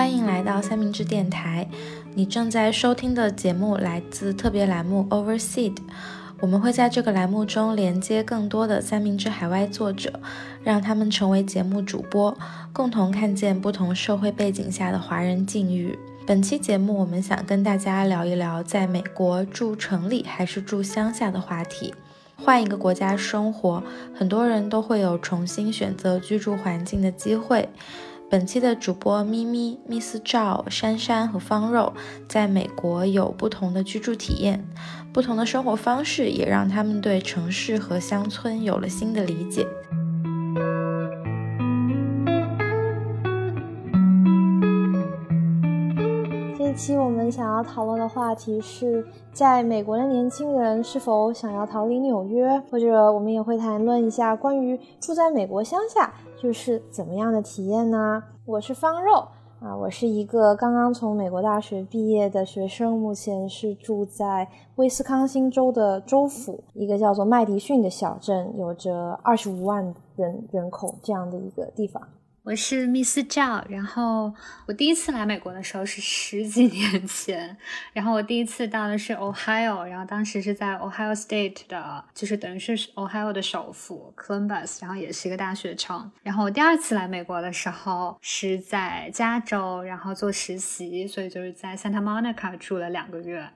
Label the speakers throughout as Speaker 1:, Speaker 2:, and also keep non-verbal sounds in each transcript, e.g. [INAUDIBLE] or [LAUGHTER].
Speaker 1: 欢迎来到三明治电台。你正在收听的节目来自特别栏目 Overseed。我们会在这个栏目中连接更多的三明治海外作者，让他们成为节目主播，共同看见不同社会背景下的华人境遇。本期节目，我们想跟大家聊一聊在美国住城里还是住乡下的话题。换一个国家生活，很多人都会有重新选择居住环境的机会。本期的主播咪咪、Miss 赵、珊珊和方肉在美国有不同的居住体验，不同的生活方式也让他们对城市和乡村有了新的理解。
Speaker 2: 这一期我们想要讨论的话题是，在美国的年轻人是否想要逃离纽约，或者我们也会谈论一下关于住在美国乡下。就是怎么样的体验呢？我是方肉啊，我是一个刚刚从美国大学毕业的学生，目前是住在威斯康星州的州府一个叫做麦迪逊的小镇，有着二十五万人人口这样的一个地方。
Speaker 3: 我是 Miss 赵，然后我第一次来美国的时候是十几年前，然后我第一次到的是 Ohio，然后当时是在 Ohio State 的，就是等于是 Ohio 的首府 Columbus，然后也是一个大学城。然后我第二次来美国的时候是在加州，然后做实习，所以就是在 Santa Monica 住了两个月。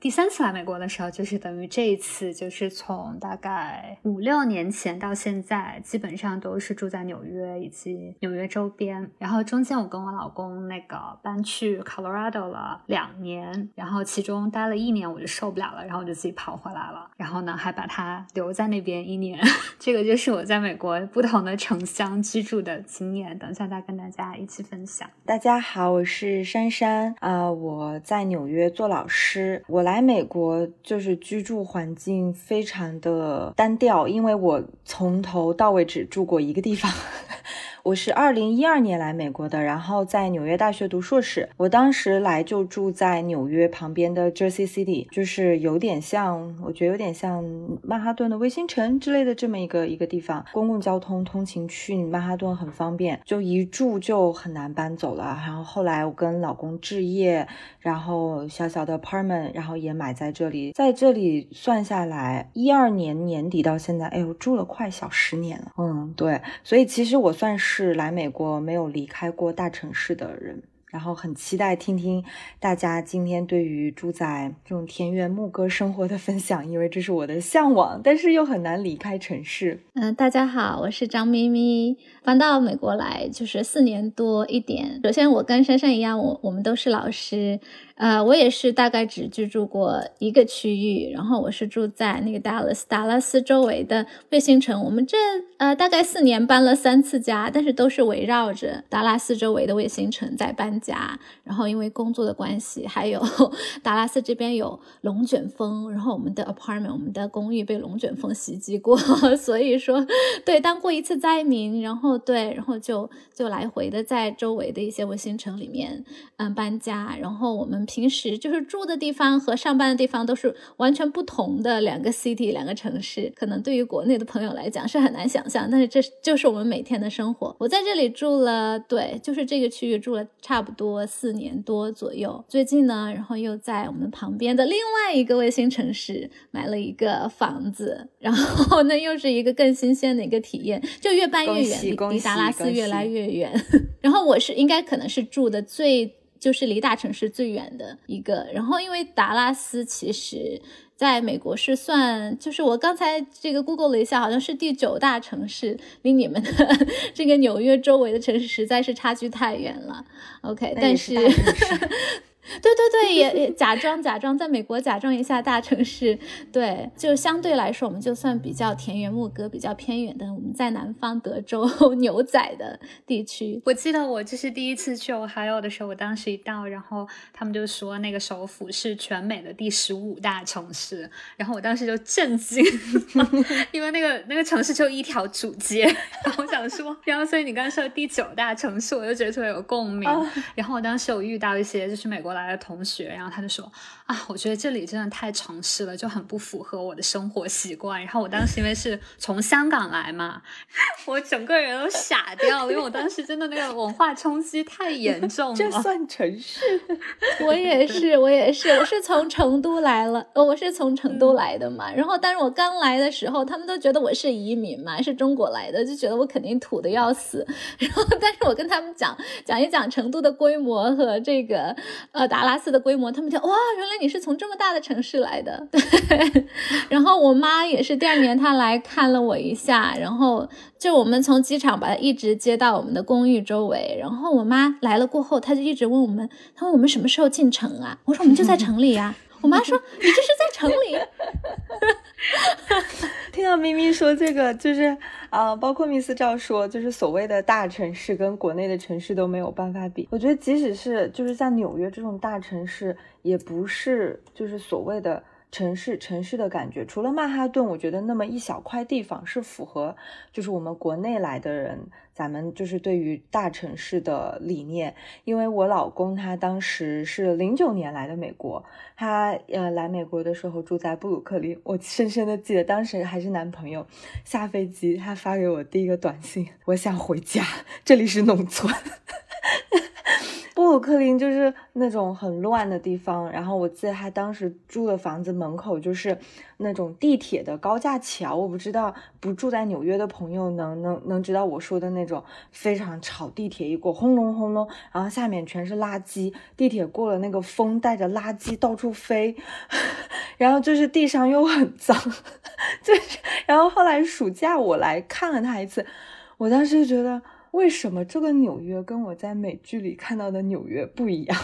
Speaker 3: 第三次来美国的时候，就是等于这一次，就是从大概五六年前到现在，基本上都是住在纽约以及纽约周边。然后中间我跟我老公那个搬去 Colorado 了两年，然后其中待了一年我就受不了了，然后我就自己跑回来了。然后呢，还把他留在那边一年。[LAUGHS] 这个就是我在美国不同的城乡居住的经验。等一下再跟大家一起分享。
Speaker 4: 大家好，我是珊珊啊，我在纽约做老师。我来美国就是居住环境非常的单调，因为我从头到尾只住过一个地方。我是二零一二年来美国的，然后在纽约大学读硕士。我当时来就住在纽约旁边的 Jersey City，就是有点像，我觉得有点像曼哈顿的卫星城之类的这么一个一个地方。公共交通通勤去曼哈顿很方便，就一住就很难搬走了。然后后来我跟老公置业，然后小小的 apartment，然后也买在这里，在这里算下来，一二年年底到现在，哎呦，住了快小十年了。嗯，对，所以其实我算是。是来美国没有离开过大城市的人，然后很期待听听大家今天对于住在这种田园牧歌生活的分享，因为这是我的向往，但是又很难离开城市。
Speaker 5: 嗯，大家好，我是张咪咪，搬到美国来就是四年多一点。首先，我跟珊珊一样，我我们都是老师。呃，我也是大概只居住过一个区域，然后我是住在那个达拉斯，达拉斯周围的卫星城。我们这呃大概四年搬了三次家，但是都是围绕着达拉斯周围的卫星城在搬家。然后因为工作的关系，还有 [LAUGHS] 达拉斯这边有龙卷风，然后我们的 apartment，我们的公寓被龙卷风袭击过，[LAUGHS] 所以说对当过一次灾民，然后对，然后就就来回的在周围的一些卫星城里面嗯搬家，然后我们。平时就是住的地方和上班的地方都是完全不同的两个 city 两个城市，可能对于国内的朋友来讲是很难想象，但是这就是我们每天的生活。我在这里住了，对，就是这个区域住了差不多多四年多左右。最近呢，然后又在我们旁边的另外一个卫星城市买了一个房子，然后那又是一个更新鲜的一个体验，就越搬越远，离达拉斯越来越远。[LAUGHS] 然后我是应该可能是住的最。就是离大城市最远的一个，然后因为达拉斯其实在美国是算，就是我刚才这个 Google 了一下，好像是第九大城市，离你们的 [LAUGHS] 这个纽约周围的城市实在是差距太远了。OK，但是。对对对，也也假装假装在美国假装一下大城市，对，就相对来说，我们就算比较田园牧歌、比较偏远的，我们在南方德州 [LAUGHS] 牛仔的地区。
Speaker 3: 我记得我就是第一次去 Ohio 的时候，我当时一到，然后他们就说那个首府是全美的第十五大城市，然后我当时就震惊，[LAUGHS] 因为那个那个城市就一条主街，然后我想说，然后所以你刚才说第九大城市，我就觉得特别有共鸣。然后我当时有遇到一些就是美国。国来的同学，然后他就说啊，我觉得这里真的太城市了，就很不符合我的生活习惯。然后我当时因为是从香港来嘛，我整个人都傻掉了，因为我当时真的那个文化冲击太严重了。[LAUGHS]
Speaker 4: 这算城市？[LAUGHS]
Speaker 5: 我也是，我也是，我是从成都来了，我是从成都来的嘛。然后，但是我刚来的时候，他们都觉得我是移民嘛，是中国来的，就觉得我肯定土的要死。[LAUGHS] 然后，但是我跟他们讲讲一讲成都的规模和这个呃达拉斯的规模，他们就哇，原来你是从这么大的城市来的。[LAUGHS] 对。然后我妈也是第二年她来看了我一下，然后就我们从机场把她一直接到我们的公寓周围。然后我妈来了过后，她就一直问我们，她问我们什么时候进城啊？我说我们就在城里呀。我妈说你这是在城里。[LAUGHS]
Speaker 4: 听到咪咪说这个，就是啊，包括密斯照说，就是所谓的大城市跟国内的城市都没有办法比。我觉得即使是就是像纽约这种大城市，也不是就是所谓的。城市城市的感觉，除了曼哈顿，我觉得那么一小块地方是符合，就是我们国内来的人，咱们就是对于大城市的理念。因为我老公他当时是零九年来的美国，他呃来美国的时候住在布鲁克林，我深深的记得当时还是男朋友，下飞机他发给我第一个短信，我想回家，这里是农村。[LAUGHS] 布鲁克林就是那种很乱的地方，然后我记得他当时住的房子门口就是那种地铁的高架桥，我不知道不住在纽约的朋友能能能知道我说的那种非常吵，地铁一过轰隆轰隆，然后下面全是垃圾，地铁过了那个风带着垃圾到处飞，[LAUGHS] 然后就是地上又很脏，[LAUGHS] 就是，然后后来暑假我来看了他一次，我当时就觉得。为什么这个纽约跟我在美剧里看到的纽约不一样？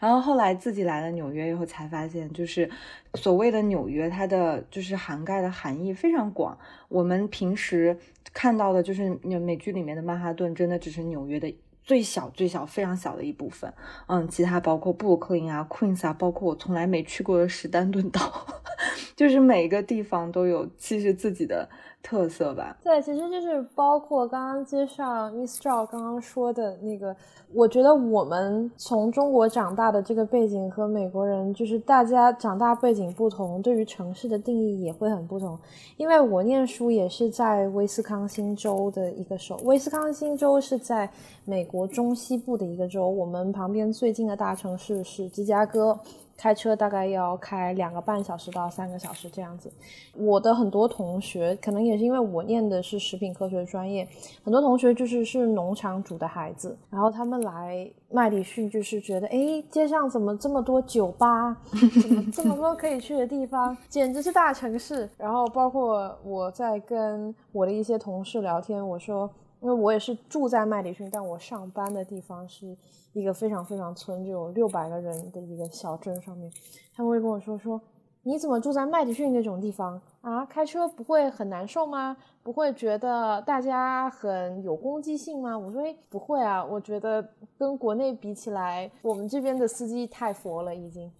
Speaker 4: 然后后来自己来了纽约以后才发现，就是所谓的纽约，它的就是涵盖的含义非常广。我们平时看到的就是美剧里面的曼哈顿，真的只是纽约的最小、最小、非常小的一部分。嗯，其他包括布鲁克林啊、Queens 啊，包括我从来没去过的史丹顿岛，[LAUGHS] 就是每一个地方都有其实自己的。特色吧，
Speaker 2: 对，其实就是包括刚刚接上 miss 赵刚刚说的那个，我觉得我们从中国长大的这个背景和美国人，就是大家长大背景不同，对于城市的定义也会很不同。因为我念书也是在威斯康星州的一个州，威斯康星州是在美国中西部的一个州，我们旁边最近的大城市是芝加哥。开车大概要开两个半小时到三个小时这样子。我的很多同学，可能也是因为我念的是食品科学专业，很多同学就是是农场主的孩子，然后他们来麦迪逊就是觉得，哎，街上怎么这么多酒吧，怎么这么多可以去的地方，简直是大城市。然后包括我在跟我的一些同事聊天，我说，因为我也是住在麦迪逊，但我上班的地方是。一个非常非常村，就有六百个人的一个小镇上面，他们会跟我说说，你怎么住在麦迪逊那种地方啊？开车不会很难受吗？不会觉得大家很有攻击性吗？我说，哎，不会啊，我觉得跟国内比起来，我们这边的司机太佛了，已经。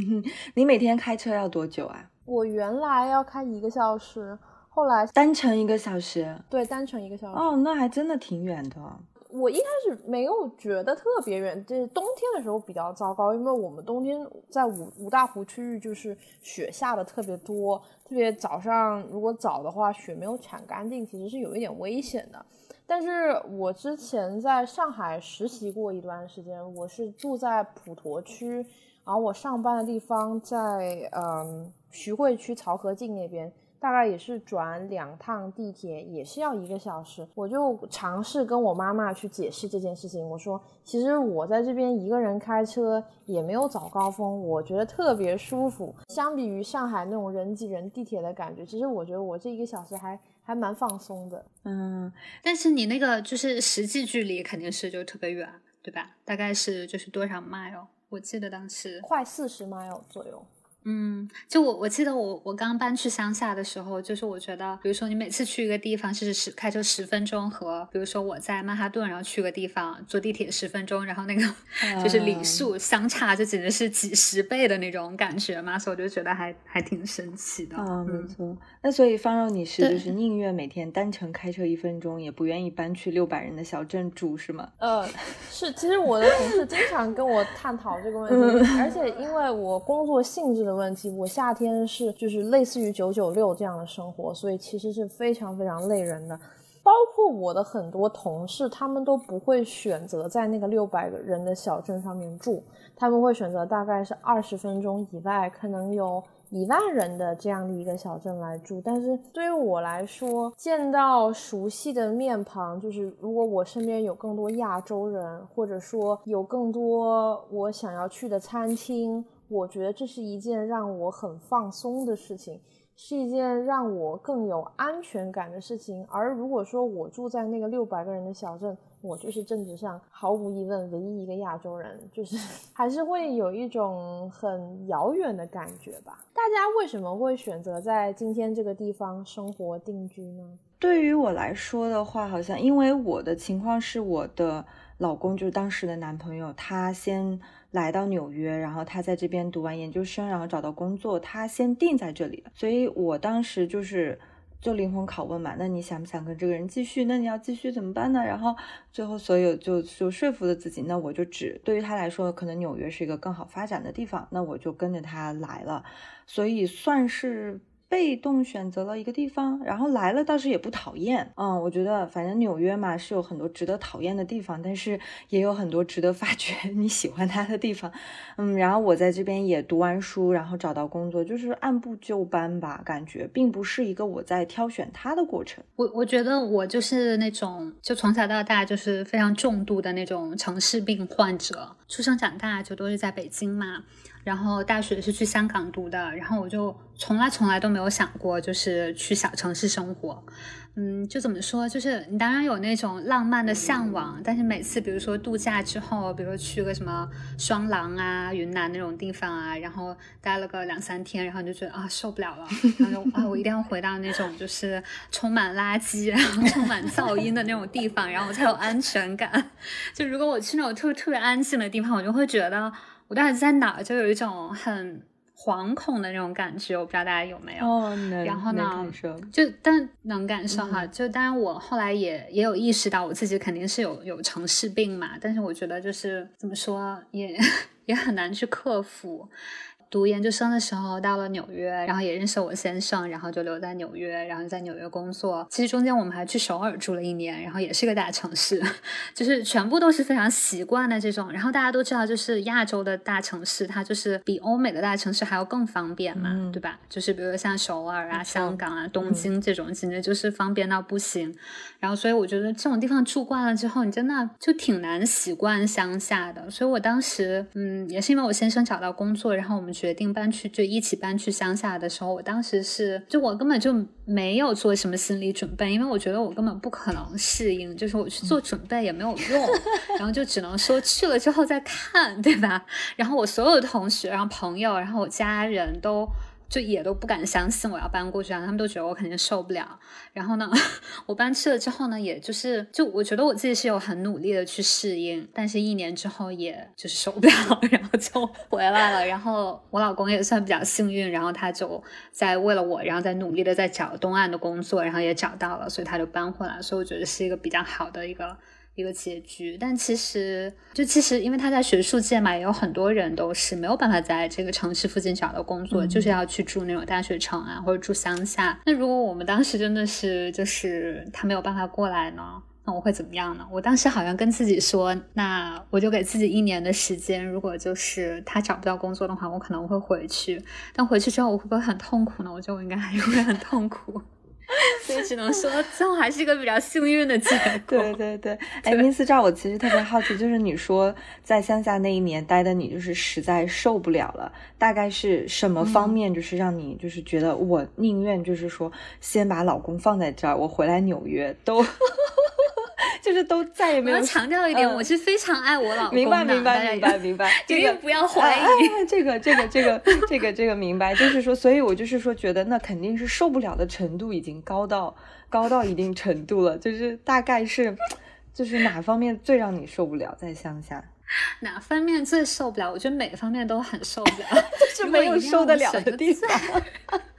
Speaker 2: [LAUGHS]
Speaker 4: 你每天开车要多久啊？
Speaker 2: 我原来要开一个小时，后来
Speaker 4: 单程一个小时。
Speaker 2: 对，单程一个小时。
Speaker 4: 哦，那还真的挺远的。
Speaker 2: 我一开始没有觉得特别远，就是冬天的时候比较糟糕，因为我们冬天在五五大湖区域就是雪下的特别多，特别早上如果早的话雪没有铲干净，其实是有一点危险的。但是我之前在上海实习过一段时间，我是住在普陀区，然后我上班的地方在嗯徐汇区漕河泾那边。大概也是转两趟地铁，也是要一个小时。我就尝试跟我妈妈去解释这件事情。我说，其实我在这边一个人开车也没有早高峰，我觉得特别舒服。相比于上海那种人挤人地铁的感觉，其实我觉得我这一个小时还还蛮放松的。
Speaker 3: 嗯，但是你那个就是实际距离肯定是就特别远，对吧？大概是就是多少 mile？我记得当时
Speaker 2: 快四十 mile 左右。
Speaker 3: 嗯，就我我记得我我刚搬去乡下的时候，就是我觉得，比如说你每次去一个地方是十开车十分钟，和比如说我在曼哈顿，然后去个地方坐地铁十分钟，然后那个就是里数相差就简直是几十倍的那种感觉嘛，所以我就觉得还还挺神奇的。
Speaker 4: 啊，没错。那所以方肉你是就是宁愿每天单程开车一分钟，也不愿意搬去六百人的小镇住，是吗？
Speaker 2: 呃，是。其实我的同事经常跟我探讨这个问题，而且因为我工作性质的。问题，我夏天是就是类似于九九六这样的生活，所以其实是非常非常累人的。包括我的很多同事，他们都不会选择在那个六百个人的小镇上面住，他们会选择大概是二十分钟以外，可能有一万人的这样的一个小镇来住。但是对于我来说，见到熟悉的面庞，就是如果我身边有更多亚洲人，或者说有更多我想要去的餐厅。我觉得这是一件让我很放松的事情，是一件让我更有安全感的事情。而如果说我住在那个六百个人的小镇，我就是政治上毫无疑问唯一一个亚洲人，就是 [LAUGHS] 还是会有一种很遥远的感觉吧。大家为什么会选择在今天这个地方生活定居呢？
Speaker 4: 对于我来说的话，好像因为我的情况是我的老公就是当时的男朋友，他先。来到纽约，然后他在这边读完研究生，然后找到工作，他先定在这里所以我当时就是就灵魂拷问嘛，那你想不想跟这个人继续？那你要继续怎么办呢？然后最后所有就就说服了自己，那我就只对于他来说，可能纽约是一个更好发展的地方，那我就跟着他来了。所以算是。被动选择了一个地方，然后来了倒是也不讨厌。嗯，我觉得反正纽约嘛是有很多值得讨厌的地方，但是也有很多值得发掘 [LAUGHS] 你喜欢它的地方。嗯，然后我在这边也读完书，然后找到工作，就是按部就班吧，感觉并不是一个我在挑选它的过程。
Speaker 3: 我我觉得我就是那种就从小到大就是非常重度的那种城市病患者，出生长大就都是在北京嘛。然后大学是去香港读的，然后我就从来从来都没有想过，就是去小城市生活。嗯，就怎么说，就是你当然有那种浪漫的向往，但是每次比如说度假之后，比如说去个什么双廊啊、云南那种地方啊，然后待了个两三天，然后你就觉得啊受不了了，然后就啊我一定要回到那种就是充满垃圾、然后充满噪音的那种地方，然后我才有安全感。[LAUGHS] 就如果我去那种特特别安静的地方，我就会觉得。我当时在哪儿就有一种很惶恐的那种感觉，我不知道大家有没有。
Speaker 4: 哦，
Speaker 3: 然后呢，
Speaker 4: 就
Speaker 3: 但能感受哈，就当然我后来也也有意识到我自己肯定是有有城市病嘛，但是我觉得就是怎么说也 [LAUGHS] 也很难去克服。读研究生的时候到了纽约，然后也认识我先生，然后就留在纽约，然后在纽约工作。其实中间我们还去首尔住了一年，然后也是个大城市，[LAUGHS] 就是全部都是非常习惯的这种。然后大家都知道，就是亚洲的大城市，它就是比欧美的大城市还要更方便嘛，对吧？就是比如说像首尔啊、香港啊、东京这种，简直就是方便到不行。然后所以我觉得这种地方住惯了之后，你真的就挺难习惯乡下的。所以我当时，嗯，也是因为我先生找到工作，然后我们。决定搬去就一起搬去乡下的时候，我当时是就我根本就没有做什么心理准备，因为我觉得我根本不可能适应，就是我去做准备也没有用，[LAUGHS] 然后就只能说去了之后再看，对吧？然后我所有的同学、然后朋友、然后我家人都。就也都不敢相信我要搬过去啊，他们都觉得我肯定受不了。然后呢，[LAUGHS] 我搬去了之后呢，也就是就我觉得我自己是有很努力的去适应，但是一年之后也就是受不了，[LAUGHS] 然后就回来了。然后我老公也算比较幸运，然后他就在为了我，然后在努力的在找东岸的工作，然后也找到了，所以他就搬回来。所以我觉得是一个比较好的一个。一个结局，但其实就其实，因为他在学术界嘛，也有很多人都是没有办法在这个城市附近找到工作，就是要去住那种大学城啊，或者住乡下。那如果我们当时真的是就是他没有办法过来呢，那我会怎么样呢？我当时好像跟自己说，那我就给自己一年的时间，如果就是他找不到工作的话，我可能会回去。但回去之后我会不会很痛苦呢？我觉得我应该还是会很痛苦。[LAUGHS] 所以只能说，最后还是一个比较幸运的结果。
Speaker 4: 对对对，[LAUGHS] 哎，明思照，我其实特别好奇，就是你说在乡下那一年待的，你就是实在受不了了，大概是什么方面，就是让你就是觉得我宁愿就是说先把老公放在这儿，我回来纽约都。[LAUGHS] 就是都再也没有。
Speaker 3: 要强调一点，我是非常爱我老公
Speaker 4: 的。明白，明白，明白，明白。
Speaker 3: 这个不要怀疑。
Speaker 4: 这个，这个，这个，这个，这个明白。就是说，所以我就是说，觉得那肯定是受不了的程度已经高到高到一定程度了。就是大概是，就是哪方面最让你受不了？在乡下，[LAUGHS]
Speaker 3: 哪方面最受不了？我觉得每个方面都很受不了，[LAUGHS]
Speaker 4: 就是没有受得了的地方。[LAUGHS]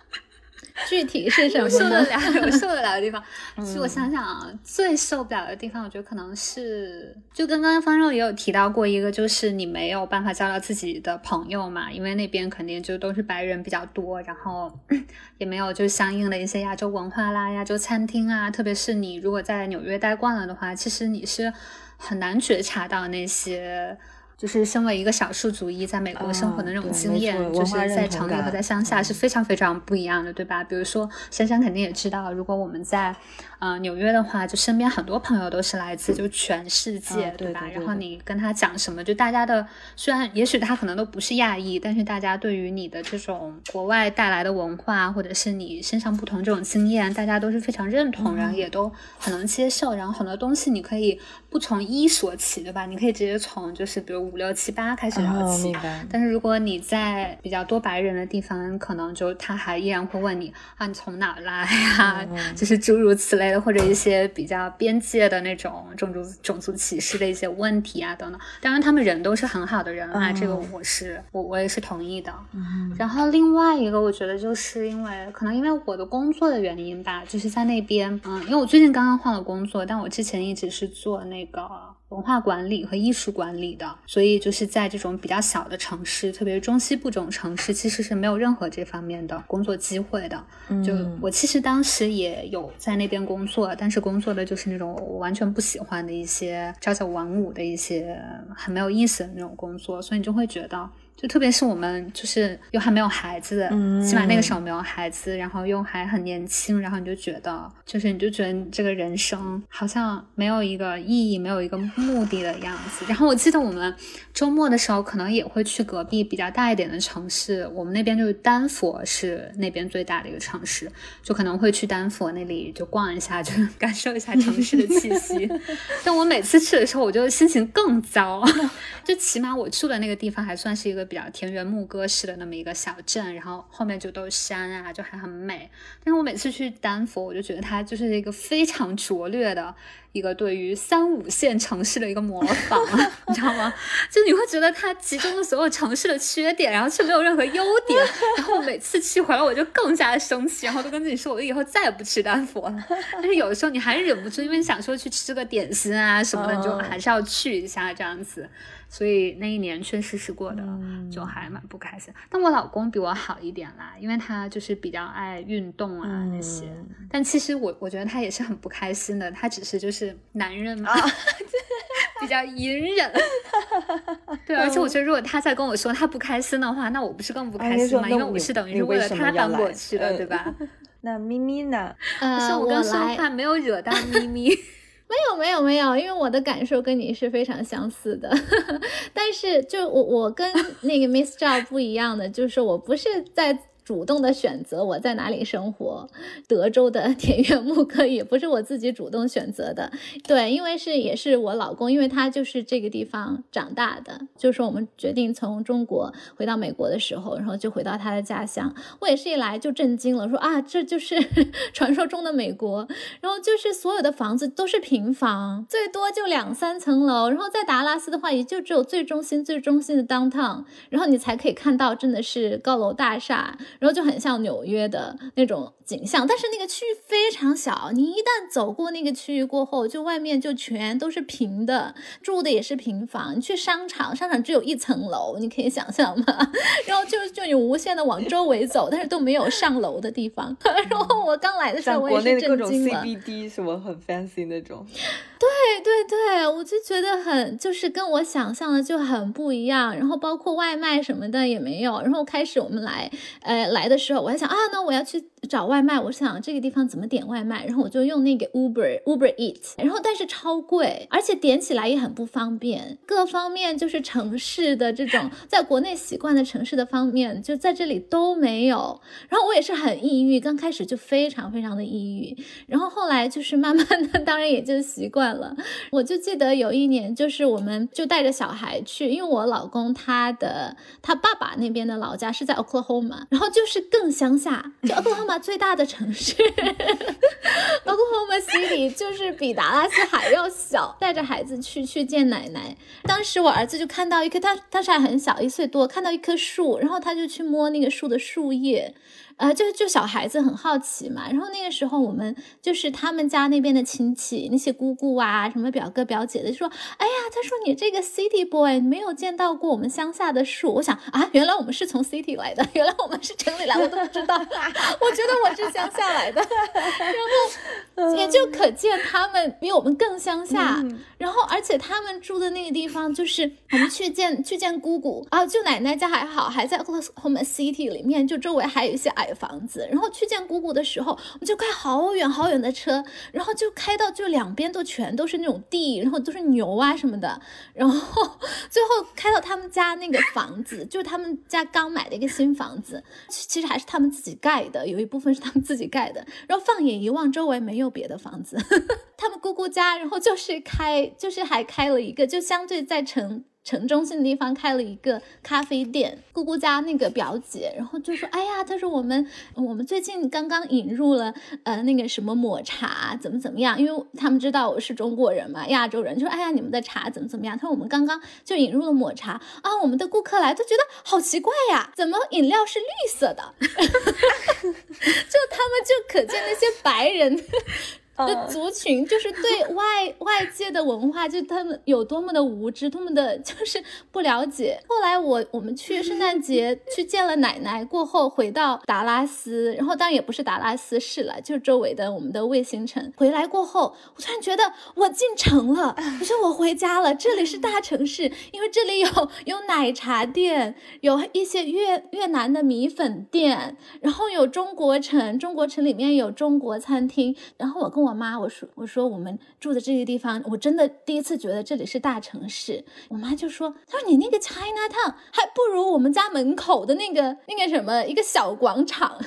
Speaker 5: 具体是什么？
Speaker 3: 受得了，有受得了的地方。[LAUGHS] 其实我想想啊，最受不了的地方，我觉得可能是，就跟刚刚方肉也有提到过一个，就是你没有办法交到自己的朋友嘛，因为那边肯定就都是白人比较多，然后 [CLEARS THROAT] 也没有就相应的一些亚洲文化啦、亚洲餐厅啊。特别是你如果在纽约待惯了的话，其实你是很难觉察到那些。就是身为一个少数族裔在美国生活的那种经验，就是在城里和在乡下是非常非常不一样的，对吧？比如说，珊珊肯定也知道，如果我们在。嗯，纽约的话，就身边很多朋友都是来自就全世界，
Speaker 4: 对
Speaker 3: 吧？然后你跟他讲什么，就大家的虽然也许他可能都不是亚裔，但是大家对于你的这种国外带来的文化，或者是你身上不同这种经验，大家都是非常认同，然后也都很能接受。然后很多东西你可以不从一说起，对吧？你可以直接从就是比如五六七八开始聊起。但是如果你在比较多白人的地方，可能就他还依然会问你啊，你从哪来呀？就是诸如此类。或者一些比较边界的那种种族种族歧视的一些问题啊等等，当然他们人都是很好的人啊，这个我是我我也是同意的。然后另外一个我觉得就是因为可能因为我的工作的原因吧，就是在那边，嗯，因为我最近刚刚换了工作，但我之前一直是做那个。文化管理和艺术管理的，所以就是在这种比较小的城市，特别是中西部这种城市，其实是没有任何这方面的工作机会的。就我其实当时也有在那边工作，但是工作的就是那种我完全不喜欢的一些朝九晚五的一些很没有意思的那种工作，所以你就会觉得。就特别是我们就是又还没有孩子，起码那个时候没有孩子，然后又还很年轻，然后你就觉得，就是你就觉得这个人生好像没有一个意义，没有一个目的的样子。然后我记得我们周末的时候可能也会去隔壁比较大一点的城市，我们那边就是丹佛是那边最大的一个城市，就可能会去丹佛那里就逛一下，就 [LAUGHS] 感受一下城市的气息。[LAUGHS] 但我每次去的时候，我就心情更糟，[LAUGHS] 就起码我住的那个地方还算是一个。比较田园牧歌式的那么一个小镇，然后后面就都是山啊，就还很美。但是我每次去丹佛，我就觉得它就是一个非常拙劣的一个对于三五线城市的一个模仿，[LAUGHS] 你知道吗？就你会觉得它集中了所有城市的缺点，然后却没有任何优点。[LAUGHS] 然后每次去回来，我就更加的生气，然后都跟自己说，我以后再也不去丹佛了。但是有的时候你还是忍不住，因为你想说去吃个点心啊什么的，你就还是要去一下这样子。所以那一年确实是过的，就还蛮不开心。但我老公比我好一点啦，因为他就是比较爱运动啊那些。但其实我我觉得他也是很不开心的，他只是就是男人嘛，[LAUGHS] 比较隐忍。[LAUGHS] 对，而且我觉得如果他在跟我说他不开心的话，那我不是更不开心吗？因为我是等于是为了他搬过去的，对吧？
Speaker 4: 那咪咪呢？
Speaker 5: 呃，[LAUGHS]
Speaker 3: 我跟说话没有惹到咪咪。
Speaker 5: 没有没有没有，因为我的感受跟你是非常相似的，[LAUGHS] 但是就我我跟那个 Miss Zhao 不一样的，就是我不是在。主动的选择我在哪里生活，德州的田园牧歌也不是我自己主动选择的，对，因为是也是我老公，因为他就是这个地方长大的，就是我们决定从中国回到美国的时候，然后就回到他的家乡，我也是一来就震惊了，说啊，这就是传说中的美国，然后就是所有的房子都是平房，最多就两三层楼，然后在达拉斯的话，也就只有最中心最中心的 downtown，然后你才可以看到真的是高楼大厦。然后就很像纽约的那种景象，但是那个区域非常小，你一旦走过那个区域过后，就外面就全都是平的，住的也是平房。你去商场，商场只有一层楼，你可以想象吗？[LAUGHS] 然后就就你无限的往周围走，但是都没有上楼的地方。[LAUGHS] 然后我刚来的时候，我也是震惊了。
Speaker 4: CBD 什么很 fancy 那种。
Speaker 5: 对对对，我就觉得很就是跟我想象的就很不一样。然后包括外卖什么的也没有。然后开始我们来，呃，来的时候我还想啊，那我要去。找外卖，我想这个地方怎么点外卖，然后我就用那个 Uber Uber Eat，然后但是超贵，而且点起来也很不方便，各方面就是城市的这种在国内习惯的城市的方面，就在这里都没有。然后我也是很抑郁，刚开始就非常非常的抑郁，然后后来就是慢慢的，当然也就习惯了。我就记得有一年，就是我们就带着小孩去，因为我老公他的他爸爸那边的老家是在 Oklahoma，然后就是更乡下，就 [LAUGHS] Oklahoma。最大的城市，[LAUGHS] Oklahoma City 就是比达拉斯还要小。带着孩子去去见奶奶，当时我儿子就看到一棵，他当时还很小，一岁多，看到一棵树，然后他就去摸那个树的树叶。呃，就就小孩子很好奇嘛，然后那个时候我们就是他们家那边的亲戚，那些姑姑啊，什么表哥表姐的，就说，哎呀，他说你这个 city boy 没有见到过我们乡下的树。我想啊，原来我们是从 city 来的，原来我们是城里来，我都不知道。[LAUGHS] 我觉得我是乡下来的，然后也就可见他们比我们更乡下。然后而且他们住的那个地方，就是我们去见去见姑姑啊，舅奶奶家还好，还在 Oklahoma City 里面，就周围还有一些买房子，然后去见姑姑的时候，我们就开好远好远的车，然后就开到就两边都全都是那种地，然后都是牛啊什么的，然后 [LAUGHS] 最后开到他们家那个房子，就是他们家刚买的一个新房子，其实还是他们自己盖的，有一部分是他们自己盖的。然后放眼一望，周围没有别的房子，[LAUGHS] 他们姑姑家，然后就是开，就是还开了一个，就相对在城。城中心的地方开了一个咖啡店，姑姑家那个表姐，然后就说：“哎呀，她说我们我们最近刚刚引入了呃那个什么抹茶，怎么怎么样？因为他们知道我是中国人嘛，亚洲人，就说：哎呀，你们的茶怎么怎么样？他说我们刚刚就引入了抹茶啊，我们的顾客来都觉得好奇怪呀，怎么饮料是绿色的？[LAUGHS] 就他们就可见那些白人。”的族群就是对 [LAUGHS] 外外界的文化，就他们有多么的无知，多么的就是不了解。后来我我们去圣诞节 [LAUGHS] 去见了奶奶过后，回到达拉斯，然后当然也不是达拉斯市了，就是周围的我们的卫星城。回来过后，我突然觉得我进城了，我说我回家了，这里是大城市，因为这里有有奶茶店，有一些越越南的米粉店，然后有中国城，中国城里面有中国餐厅，然后我跟。我妈，我说，我说我们住的这个地方，我真的第一次觉得这里是大城市。我妈就说，她说你那个 China Town 还不如我们家门口的那个那个什么一个小广场，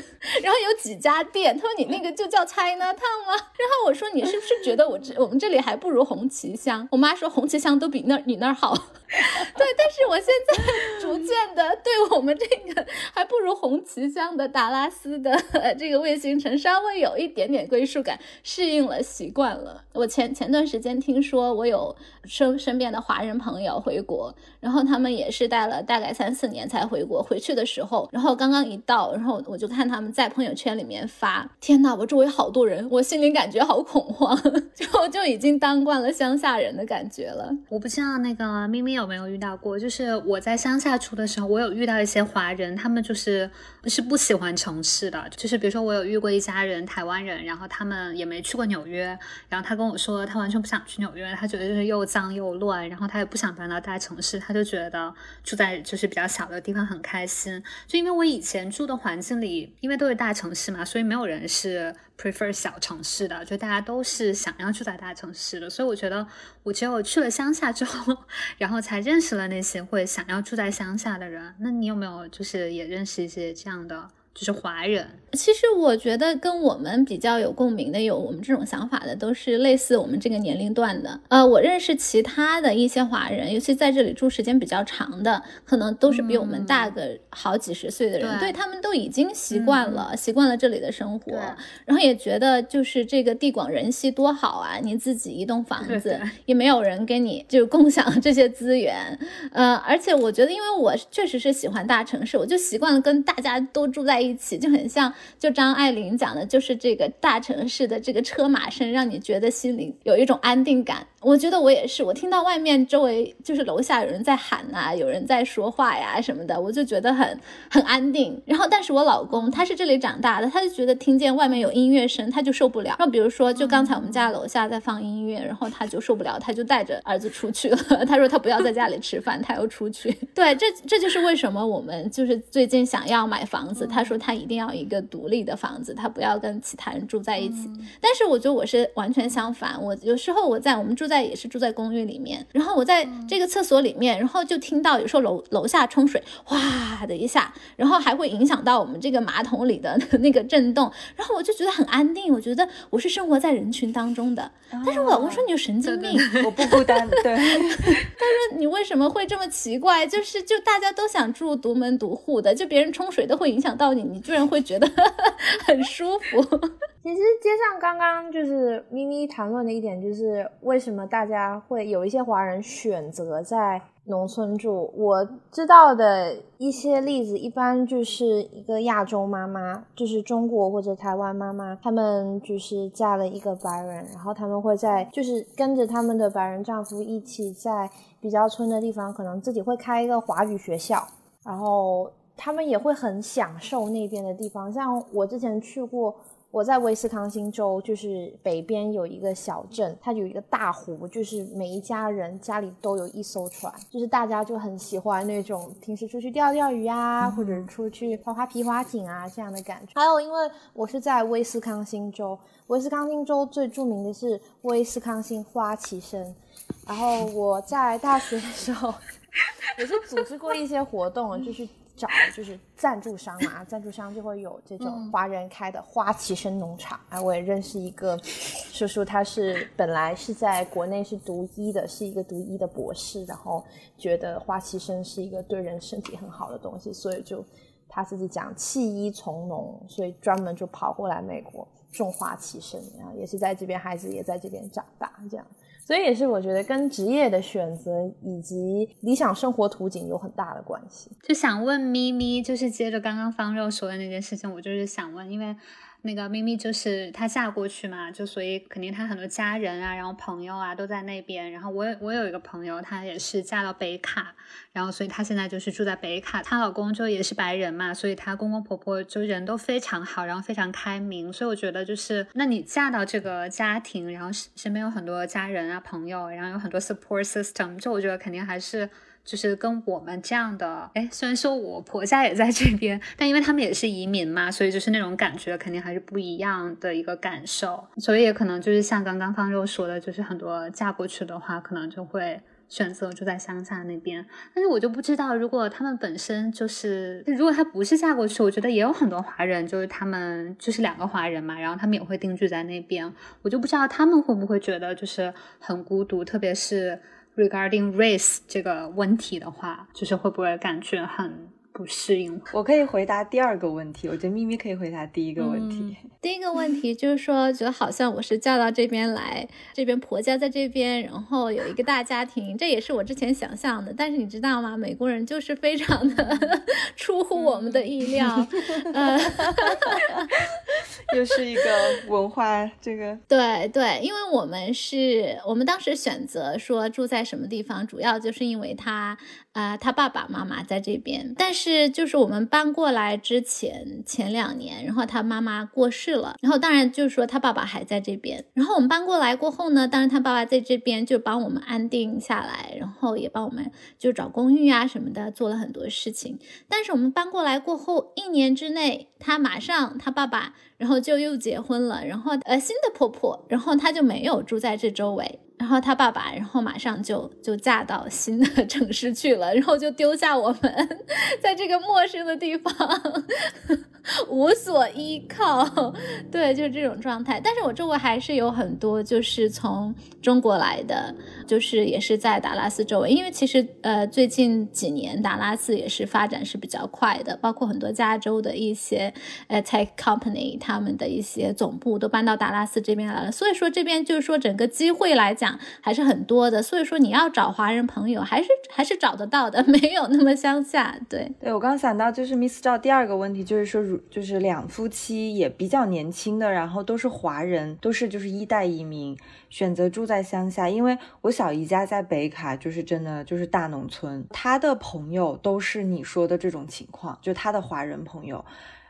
Speaker 5: 然后有几家店。她说你那个就叫 China Town 吗？[LAUGHS] 然后我说你是不是觉得我这我们这里还不如红旗乡？我妈说红旗乡都比那你那儿好。[LAUGHS] 对，但是我现在 [LAUGHS] 逐渐的对我们这个还不如红旗乡的达拉斯的这个卫星城稍微有一点点归属感，适应了，习惯了。我前前段时间听说我有身身边的华人朋友回国，然后他们也是待了大概三四年才回国。回去的时候，然后刚刚一到，然后我就看他们在朋友圈里面发，天呐，我周围好多人，我心里感觉好恐慌，就 [LAUGHS] 就已经当惯了乡下人的感觉了。
Speaker 3: 我不知道那个咪咪。有没有遇到过？就是我在乡下住的时候，我有遇到一些华人，他们就是是不喜欢城市的。就是比如说，我有遇过一家人，台湾人，然后他们也没去过纽约，然后他跟我说，他完全不想去纽约，他觉得就是又脏又乱，然后他也不想搬到大城市，他就觉得住在就是比较小的地方很开心。就因为我以前住的环境里，因为都是大城市嘛，所以没有人是。prefer 小城市的，就大家都是想要住在大城市的，所以我觉得我只有去了乡下之后，[LAUGHS] 然后才认识了那些会想要住在乡下的人。那你有没有就是也认识一些这样的？就是华人，
Speaker 5: 其实我觉得跟我们比较有共鸣的，有我们这种想法的，都是类似我们这个年龄段的。呃，我认识其他的一些华人，尤其在这里住时间比较长的，可能都是比我们大个好几十岁的人，对他们都已经习惯了，习惯了这里的生活，然后也觉得就是这个地广人稀多好啊，你自己一栋房子，也没有人跟你就共享这些资源。呃，而且我觉得，因为我确实是喜欢大城市，我就习惯了跟大家都住在一。一起就很像，就张爱玲讲的，就是这个大城市的这个车马声，让你觉得心里有一种安定感。我觉得我也是，我听到外面周围就是楼下有人在喊啊，有人在说话呀什么的，我就觉得很很安定。然后，但是我老公他是这里长大的，他就觉得听见外面有音乐声他就受不了。那比如说，就刚才我们家楼下在放音乐，然后他就受不了，他就带着儿子出去了。[LAUGHS] 他说他不要在家里吃饭，他要出去。[LAUGHS] 对，这这就是为什么我们就是最近想要买房子。他说他一定要一个独立的房子，他不要跟其他人住在一起。但是我觉得我是完全相反，我有时候我在我们住在也是住在公寓里面，然后我在这个厕所里面，然后就听到有时候楼楼下冲水哗的一下，然后还会影响到我们这个马桶里的 [LAUGHS] 那个震动，然后我就觉得很安定，我觉得我是生活在人群当中的。但是我老公说你有神经病，
Speaker 4: 我不 [LAUGHS] 孤单。对，他
Speaker 5: 说你为什么会这么奇怪？就是就大家都想住独门独户的，就别人冲水都会影响到你，你居然会觉得 [LAUGHS] 很舒服。
Speaker 2: 其实接上刚刚就是咪咪谈论的一点，就是为什么大家会有一些华人选择在农村住。我知道的一些例子，一般就是一个亚洲妈妈，就是中国或者台湾妈妈，他们就是嫁了一个白人，然后他们会在就是跟着他们的白人丈夫一起在比较村的地方，可能自己会开一个华语学校，然后他们也会很享受那边的地方。像我之前去过。我在威斯康星州，就是北边有一个小镇，它有一个大湖，就是每一家人家里都有一艘船，就是大家就很喜欢那种平时出去钓钓鱼啊，或者出去划划皮划艇啊这样的感觉。还有，因为我是在威斯康星州，威斯康星州最著名的是威斯康星花旗参，然后我在大学的时候 [LAUGHS] 也是组织过一些活动，就是。找就是赞助商嘛，赞助商就会有这种华人开的花旗参农场。哎，我也认识一个叔叔，他是本来是在国内是读医的，是一个读医的博士，然后觉得花旗参是一个对人身体很好的东西，所以就他自己讲弃医从农，所以专门就跑过来美国种花旗参，然后也是在这边，孩子也在这边长大，这样。所以也是，我觉得跟职业的选择以及理想生活图景有很大的关系。
Speaker 3: 就想问咪咪，就是接着刚刚方肉说的那件事情，我就是想问，因为。那个咪咪就是她嫁过去嘛，就所以肯定她很多家人啊，然后朋友啊都在那边。然后我我有一个朋友，她也是嫁到北卡，然后所以她现在就是住在北卡。她老公就也是白人嘛，所以她公公婆婆就人都非常好，然后非常开明。所以我觉得就是，那你嫁到这个家庭，然后身边有很多家人啊朋友，然后有很多 support system，就我觉得肯定还是。就是跟我们这样的，哎，虽然说我婆家也在这边，但因为他们也是移民嘛，所以就是那种感觉肯定还是不一样的一个感受。所以也可能就是像刚刚方肉说的，就是很多嫁过去的话，可能就会选择住在乡下那边。但是我就不知道，如果他们本身就是，如果他不是嫁过去，我觉得也有很多华人，就是他们就是两个华人嘛，然后他们也会定居在那边。我就不知道他们会不会觉得就是很孤独，特别是。Regarding race 这个问题的话，就是会不会感觉很不适应？
Speaker 4: 我可以回答第二个问题，我觉得咪咪可以回答第一个问题。
Speaker 5: 第一个问题就是说，觉得好像我是嫁到这边来，这边婆家在这边，然后有一个大家庭，这也是我之前想象的。但是你知道吗？美国人就是非常的 [LAUGHS] 出乎我们的意料。呃，[LAUGHS]
Speaker 4: 又是一个文化，这个
Speaker 5: 对对，因为我们是我们当时选择说住在什么地方，主要就是因为他啊，他爸爸妈妈在这边。但是就是我们搬过来之前前两年，然后他妈妈过世了，然后当然就是说他爸爸还在这边。然后我们搬过来过后呢，当然他爸爸在这边就帮我们安定下来，然后也帮我们就找公寓啊什么的，做了很多事情。但是我们搬过来过后一年之内，他马上他爸爸。然后就又结婚了，然后呃新的婆婆，然后她就没有住在这周围，然后他爸爸，然后马上就就嫁到新的城市去了，然后就丢下我们在这个陌生的地方。无所依靠，对，就是这种状态。但是我周围还是有很多，就是从中国来的，就是也是在达拉斯周围。因为其实呃，最近几年达拉斯也是发展是比较快的，包括很多加州的一些呃 tech company，他们的一些总部都搬到达拉斯这边来了。所以说这边就是说整个机会来讲还是很多的。所以说你要找华人朋友还是还是找得到的，[LAUGHS] 没有那么乡下。对，
Speaker 4: 对我刚想到就是 Miss 赵第二个问题就是说如。就是两夫妻也比较年轻的，然后都是华人，都是就是一代移民，选择住在乡下。因为我小姨家在北卡，就是真的就是大农村，她的朋友都是你说的这种情况，就她的华人朋友。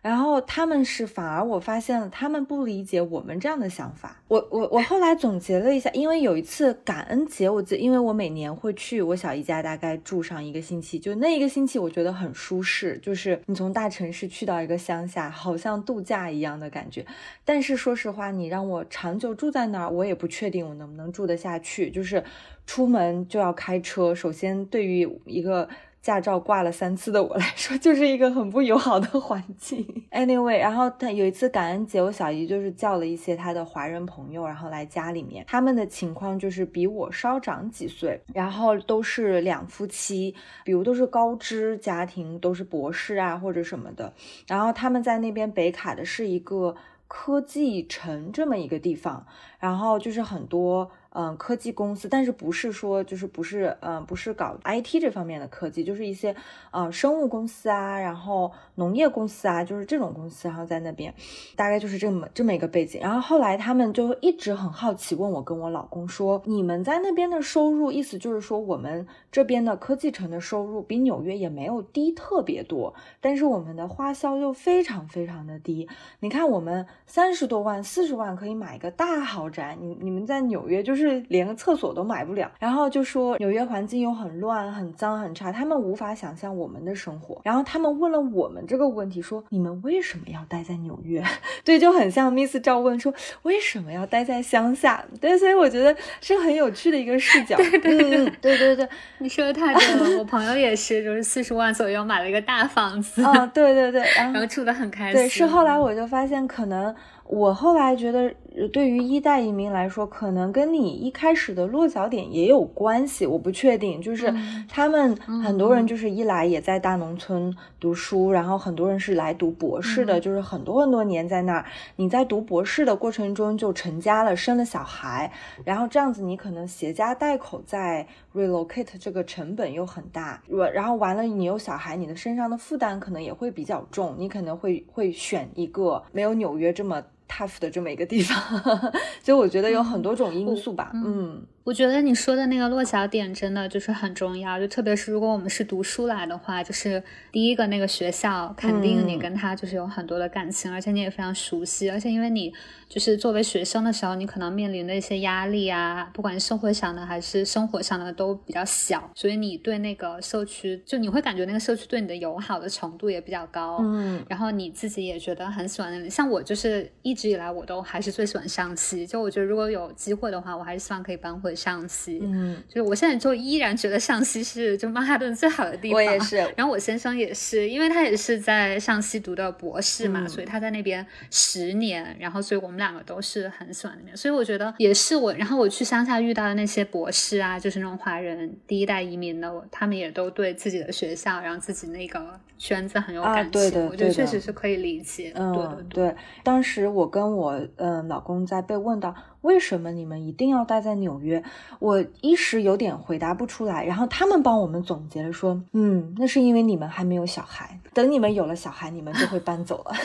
Speaker 4: 然后他们是反而我发现了，他们不理解我们这样的想法。我我我后来总结了一下，因为有一次感恩节，我记，因为我每年会去我小姨家，大概住上一个星期，就那一个星期我觉得很舒适，就是你从大城市去到一个乡下，好像度假一样的感觉。但是说实话，你让我长久住在那儿，我也不确定我能不能住得下去。就是出门就要开车，首先对于一个。驾照挂了三次的我来说，[LAUGHS] 就是一个很不友好的环境。Anyway，然后他有一次感恩节，我小姨就是叫了一些她的华人朋友，然后来家里面。他们的情况就是比我稍长几岁，然后都是两夫妻，比如都是高知家庭，都是博士啊或者什么的。然后他们在那边北卡的是一个科技城这么一个地方，然后就是很多。嗯，科技公司，但是不是说就是不是，嗯，不是搞 IT 这方面的科技，就是一些，呃，生物公司啊，然后农业公司啊，就是这种公司，然后在那边，大概就是这么这么一个背景。然后后来他们就一直很好奇，问我跟我老公说，你们在那边的收入，意思就是说我们这边的科技城的收入比纽约也没有低特别多，但是我们的花销又非常非常的低。你看我们三十多万、四十万可以买一个大豪宅，你你们在纽约就是。是连个厕所都买不了，然后就说纽约环境又很乱、很脏、很差，他们无法想象我们的生活。然后他们问了我们这个问题，说你们为什么要待在纽约？[LAUGHS] 对，就很像 Miss 赵问说为什么要待在乡下？对，所以我觉得是很有趣的一个视角。
Speaker 3: 对对
Speaker 4: 对对对，[LAUGHS]
Speaker 3: 你说的太对了。我朋友也是，就是四十万左右买了一个大房子。
Speaker 4: 啊，对对对，
Speaker 3: 然后住的很开心。
Speaker 4: 对，是后来我就发现可能。我后来觉得，对于一代移民来说，可能跟你一开始的落脚点也有关系。我不确定，就是他们很多人就是一来也在大农村读书，然后很多人是来读博士的，就是很多很多年在那儿。你在读博士的过程中就成家了，生了小孩，然后这样子你可能携家带口在 relocate 这个成本又很大。然后完了，你有小孩，你的身上的负担可能也会比较重，你可能会会选一个没有纽约这么。Tough 的这么一个地方，[LAUGHS] 所以我觉得有很多种因素吧，嗯。
Speaker 3: 我觉得你说的那个落脚点真的就是很重要，就特别是如果我们是读书来的话，就是第一个那个学校肯定你跟他就是有很多的感情，而且你也非常熟悉，而且因为你就是作为学生的时候，你可能面临的一些压力啊，不管是社会上的还是生活上的都比较小，所以你对那个社区就你会感觉那个社区对你的友好的程度也比较高，
Speaker 4: 嗯，
Speaker 3: 然后你自己也觉得很喜欢那里。像我就是一直以来我都还是最喜欢上戏，就我觉得如果有机会的话，我还是希望可以搬回。上戏，
Speaker 4: 嗯，
Speaker 3: 就是我现在就依然觉得上戏是就曼哈顿最好的地方。
Speaker 4: 我也是，
Speaker 3: 然后我先生也是，因为他也是在上戏读的博士嘛，所以他在那边十年，然后所以我们两个都是很喜欢那边。所以我觉得也是我，然后我去乡下遇到的那些博士啊，就是那种华人第一代移民的，他们也都对自己的学校，然后自己那个圈子很有感情。我觉得确实是可以理解。
Speaker 4: 嗯，对，当时我跟我嗯老公在被问到。为什么你们一定要待在纽约？我一时有点回答不出来。然后他们帮我们总结了，说：“嗯，那是因为你们还没有小孩，等你们有了小孩，你们就会搬走了。[LAUGHS] ”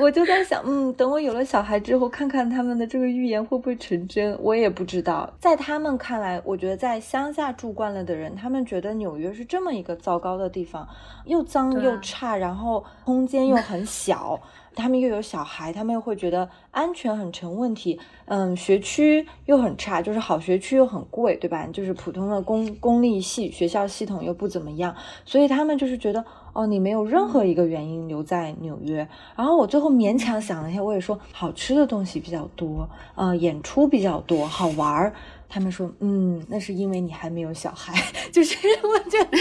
Speaker 4: 我就在想，嗯，等我有了小孩之后，看看他们的这个预言会不会成真。我也不知道，在他们看来，我觉得在乡下住惯了的人，他们觉得纽约是这么一个糟糕的地方，又脏又差，然后空间又很小。他们又有小孩，他们又会觉得安全很成问题。嗯，学区又很差，就是好学区又很贵，对吧？就是普通的公公立系学校系统又不怎么样，所以他们就是觉得，哦，你没有任何一个原因留在纽约。然后我最后勉强想了一下，我也说好吃的东西比较多，呃，演出比较多，好玩儿。他们说，嗯，那是因为你还没有小孩，就是 [LAUGHS] 我觉得，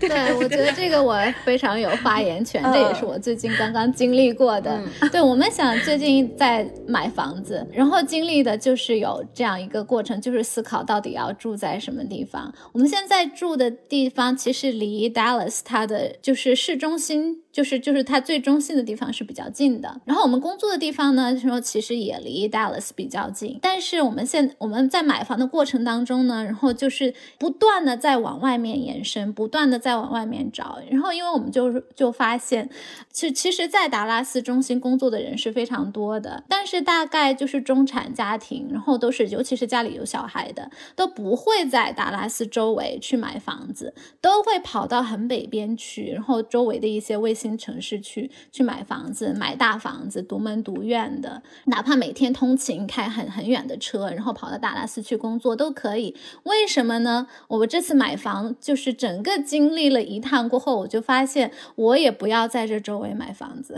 Speaker 4: [LAUGHS]
Speaker 5: 对，我觉得这个我非常有发言权，这也是我最近刚刚经历过的。对我们想最近在买房子，然后经历的就是有这样一个过程，就是思考到底要住在什么地方。我们现在住的地方其实离 Dallas 它的就是市中心。就是就是它最中心的地方是比较近的。然后我们工作的地方呢，说其实也离 Dallas 比较近。但是我们现我们在买房的过程当中呢，然后就是不断的在往外面延伸，不断的在往外面找。然后因为我们就就发现，其其实，在达拉斯中心工作的人是非常多的，但是大概就是中产家庭，然后都是尤其是家里有小孩的，都不会在达拉斯周围去买房子，都会跑到很北边去，然后周围的一些卫星新城市去去买房子，买大房子，独门独院的，哪怕每天通勤开很很远的车，然后跑到达拉斯去工作都可以。为什么呢？我们这次买房就是整个经历了一趟过后，我就发现我也不要在这周围买房子，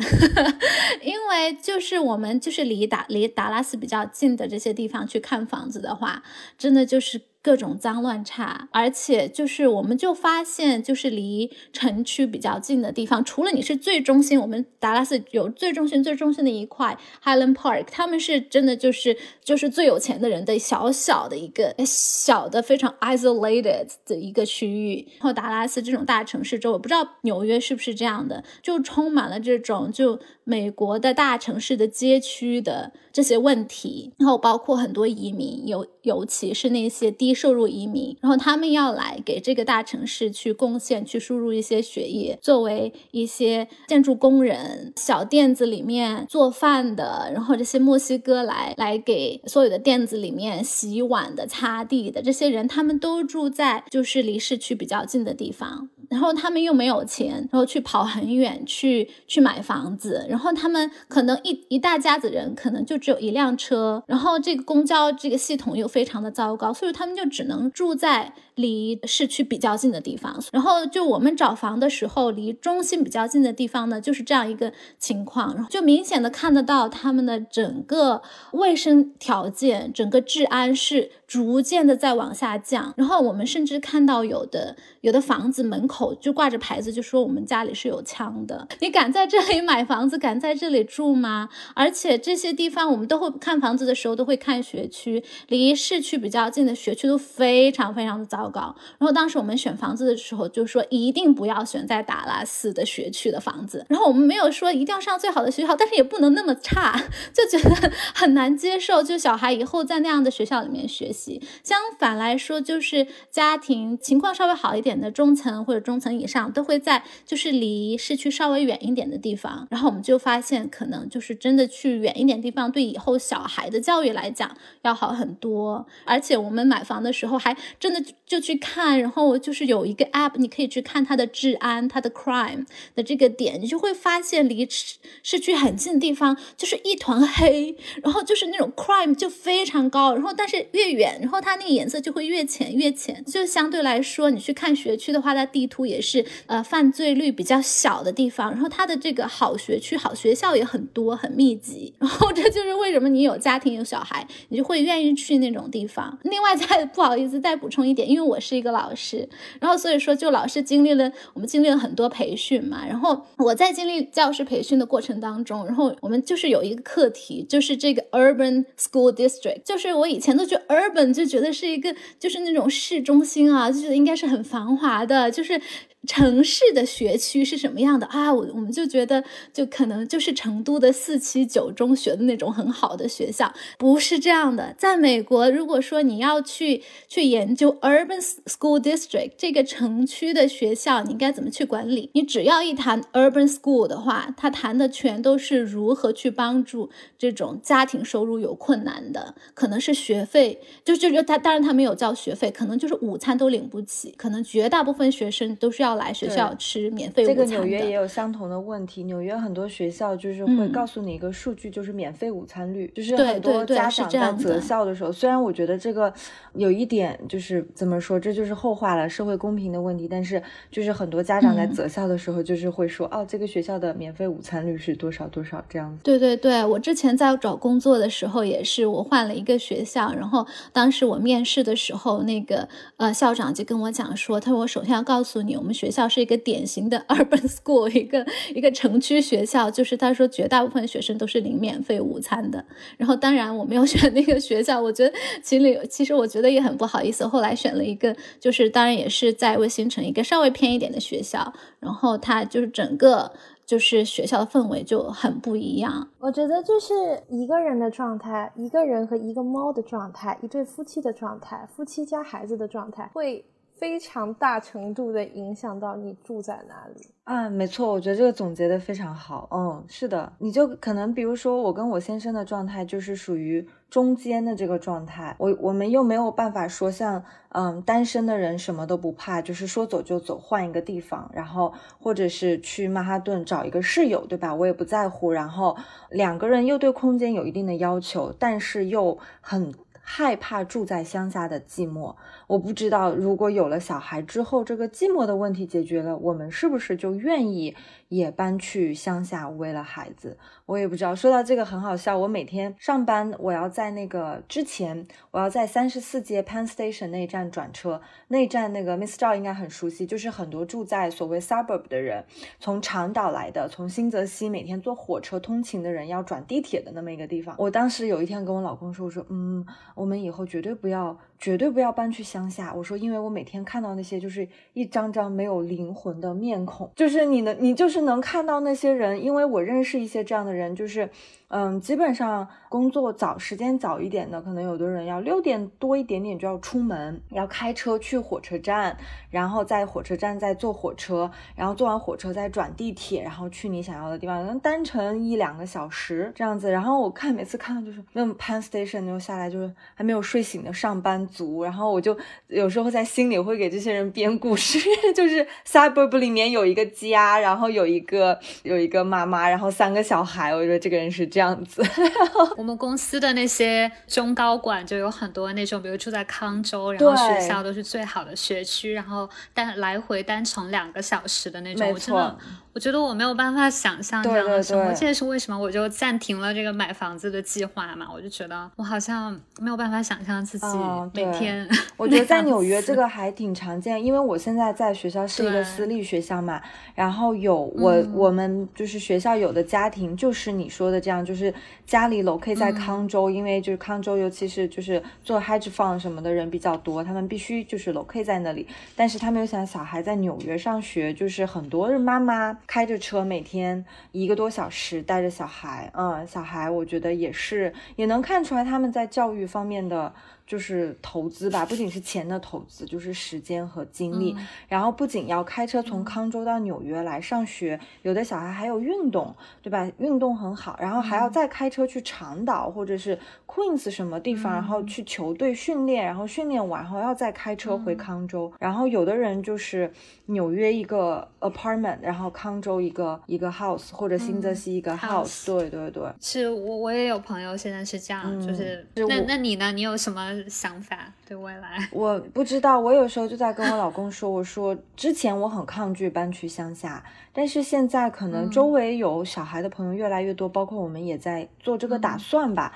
Speaker 5: [LAUGHS] 因为就是我们就是离达离达拉斯比较近的这些地方去看房子的话，真的就是。各种脏乱差，而且就是我们就发现，就是离城区比较近的地方，除了你是最中心，我们达拉斯有最中心、最中心的一块 Highland Park，他们是真的就是就是最有钱的人的小小的一个小的非常 isolated 的一个区域。然后达拉斯这种大城市，之后我不知道纽约是不是这样的，就充满了这种就美国的大城市的街区的这些问题，然后包括很多移民，尤尤其是那些低。收入移民，然后他们要来给这个大城市去贡献，去输入一些血液，作为一些建筑工人、小店子里面做饭的，然后这些墨西哥来来给所有的店子里面洗碗的、擦地的这些人，他们都住在就是离市区比较近的地方。然后他们又没有钱，然后去跑很远去去买房子，然后他们可能一一大家子人可能就只有一辆车，然后这个公交这个系统又非常的糟糕，所以他们就只能住在。离市区比较近的地方，然后就我们找房的时候，离中心比较近的地方呢，就是这样一个情况，然后就明显的看得到他们的整个卫生条件、整个治安是逐渐的在往下降。然后我们甚至看到有的有的房子门口就挂着牌子，就说我们家里是有枪的。你敢在这里买房子？敢在这里住吗？而且这些地方我们都会看房子的时候都会看学区，离市区比较近的学区都非常非常的糟。糕，然后当时我们选房子的时候就说一定不要选在达拉斯的学区的房子，然后我们没有说一定要上最好的学校，但是也不能那么差，就觉得很难接受，就小孩以后在那样的学校里面学习。相反来说，就是家庭情况稍微好一点的中层或者中层以上，都会在就是离市区稍微远一点的地方。然后我们就发现，可能就是真的去远一点地方，对以后小孩的教育来讲要好很多。而且我们买房的时候还真的就。去看，然后就是有一个 app，你可以去看它的治安、它的 crime 的这个点，你就会发现离市市区很近的地方就是一团黑，然后就是那种 crime 就非常高，然后但是越远，然后它那个颜色就会越浅越浅，就相对来说，你去看学区的话，它地图也是呃犯罪率比较小的地方，然后它的这个好学区、好学校也很多很密集，[LAUGHS] 然后这就是为什么你有家庭有小孩，你就会愿意去那种地方。另外再 [LAUGHS] 不好意思再补充一点，因为。我是一个老师，然后所以说就老师经历了，我们经历了很多培训嘛。然后我在经历教师培训的过程当中，然后我们就是有一个课题，就是这个 urban school district，就是我以前都觉得 urban 本就觉得是一个就是那种市中心啊，就觉得应该是很繁华的，就是。城市的学区是什么样的啊？我我们就觉得，就可能就是成都的四七九中学的那种很好的学校，不是这样的。在美国，如果说你要去去研究 urban school district 这个城区的学校，你应该怎么去管理？你只要一谈 urban school 的话，他谈的全都是如何去帮助这种家庭收入有困难的，可能是学费，就就就他当然他没有交学费，可能就是午餐都领不起，可能绝大部分学生都是要。来学校吃免费午餐
Speaker 4: 这个纽约也有相同的问题。纽约很多学校就是会告诉你一个数据，就是免费午餐率，就是很多家长在择校的时候，虽然我觉得这个有一点就是怎么说，这就是后话了，社会公平的问题。但是就是很多家长在择校的时候，就是会说，哦，这个学校的免费午餐率是多少多少这样子。
Speaker 5: 对对对，我之前在找工作的时候也是，我换了一个学校，然后当时我面试的时候，那个呃校长就跟我讲说，他说我首先要告诉你，我们学学校是一个典型的 [LAUGHS] urban school，一个一个城区学校，就是他说绝大部分学生都是领免费午餐的。然后当然我没有选那个学校，我觉得其实其实我觉得也很不好意思。后来选了一个，就是当然也是在卫星城一个稍微偏一点的学校，然后它就是整个。就是学校的氛围就很不一样。
Speaker 2: 我觉得就是一个人的状态，一个人和一个猫的状态，一对夫妻的状态，夫妻加孩子的状态，会非常大程度的影响到你住在哪里。
Speaker 4: 啊，没错，我觉得这个总结的非常好。嗯，是的，你就可能比如说我跟我先生的状态就是属于中间的这个状态。我我们又没有办法说像嗯单身的人什么都不怕，就是说走就走，换一个地方，然后或者是去曼哈顿找一个室友，对吧？我也不在乎。然后两个人又对空间有一定的要求，但是又很害怕住在乡下的寂寞。我不知道，如果有了小孩之后，这个寂寞的问题解决了，我们是不是就愿意也搬去乡下？为了孩子，我也不知道。说到这个很好笑，我每天上班，我要在那个之前，我要在三十四街 Penn Station 那站转车，那站那个 Miss Zhao 应该很熟悉，就是很多住在所谓 suburb 的人，从长岛来的，从新泽西每天坐火车通勤的人要转地铁的那么一个地方。我当时有一天跟我老公说，我说，嗯，我们以后绝对不要。绝对不要搬去乡下。我说，因为我每天看到那些就是一张张没有灵魂的面孔，就是你能，你就是能看到那些人。因为我认识一些这样的人，就是。嗯，基本上工作早时间早一点的，可能有的人要六点多一点点就要出门，要开车去火车站，然后在火车站再坐火车，然后坐完火车再转地铁，然后去你想要的地方，能单程一两个小时这样子。然后我看每次看到就是那种 Penn Station 就下来就是还没有睡醒的上班族，然后我就有时候在心里会给这些人编故事，[LAUGHS] 就是 suburb 里面有一个家，然后有一个有一个妈妈，然后三个小孩，我觉得这个人是这样。样子，[LAUGHS]
Speaker 3: 我们公司的那些中高管就有很多那种，比如住在康州，然后学校都是最好的学区，然后单来回单程两个小时的那种，我真的。我觉得我没有办法想象这样的生活，这也是为什么我就暂停了这个买房子的计划嘛。我就觉得我好像没有办法想象自己每天。[LAUGHS]
Speaker 4: 我觉得在纽约这个 [LAUGHS] 还挺常见，因为我现在在学校是一个私立学校嘛，然后有我我们就是学校有的家庭就是你说的这样，就是家里 locate 在康州，因为就是康州尤其是就是做 hedge fund 什么的人比较多，他们必须就是 locate 在那里，但是他们又想小孩在纽约上学，就是很多的妈妈。开着车每天一个多小时带着小孩，嗯，小孩我觉得也是，也能看出来他们在教育方面的。就是投资吧，不仅是钱的投资，就是时间和精力。然后不仅要开车从康州到纽约来上学，有的小孩还有运动，对吧？运动很好，然后还要再开车去长岛或者是 Queens 什么地方，然后去球队训练，然后训练完后要再开车回康州。然后有的人就是纽约一个 apartment，然后康州一个一个 house，或者新泽西一个 house。对对对，
Speaker 3: 是我我也有朋友现在是这样，就是那那你呢？你有什么？想法对未来，[LAUGHS]
Speaker 4: 我不知道。我有时候就在跟我老公说，我说之前我很抗拒搬去乡下，但是现在可能周围有小孩的朋友越来越多，包括我们也在做这个打算吧。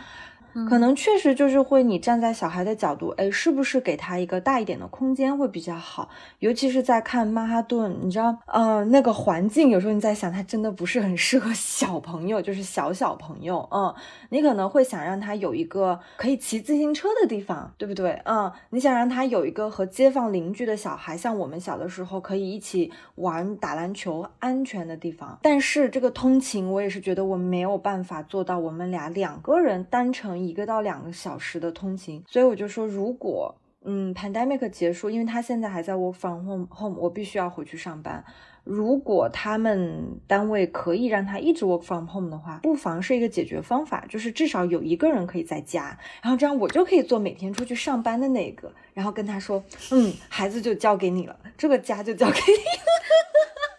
Speaker 4: 可能确实就是会，你站在小孩的角度，哎，是不是给他一个大一点的空间会比较好？尤其是在看曼哈顿，你知道，呃，那个环境，有时候你在想，他真的不是很适合 [LAUGHS] 小朋友，就是小小朋友，嗯，你可能会想让他有一个可以骑自行车的地方，对不对？嗯，你想让他有一个和街坊邻居的小孩，像我们小的时候可以一起玩打篮球安全的地方。但是这个通勤，我也是觉得我没有办法做到，我们俩两个人单程。一个到两个小时的通勤，所以我就说，如果嗯，pandemic 结束，因为他现在还在 work from home，home，我必须要回去上班。如果他们单位可以让他一直 work from home 的话，不妨是一个解决方法，就是至少有一个人可以在家，然后这样我就可以做每天出去上班的那个，然后跟他说，嗯，孩子就交给你了，这个家就交给你。[LAUGHS]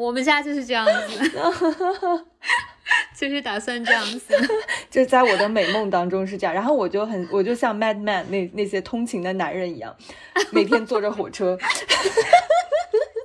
Speaker 3: 我们家就是这样子。[LAUGHS] 就是打算这样子，[LAUGHS]
Speaker 4: 就在我的美梦当中是这样。然后我就很，我就像 Mad Man 那那些通勤的男人一样，每天坐着火车。[LAUGHS]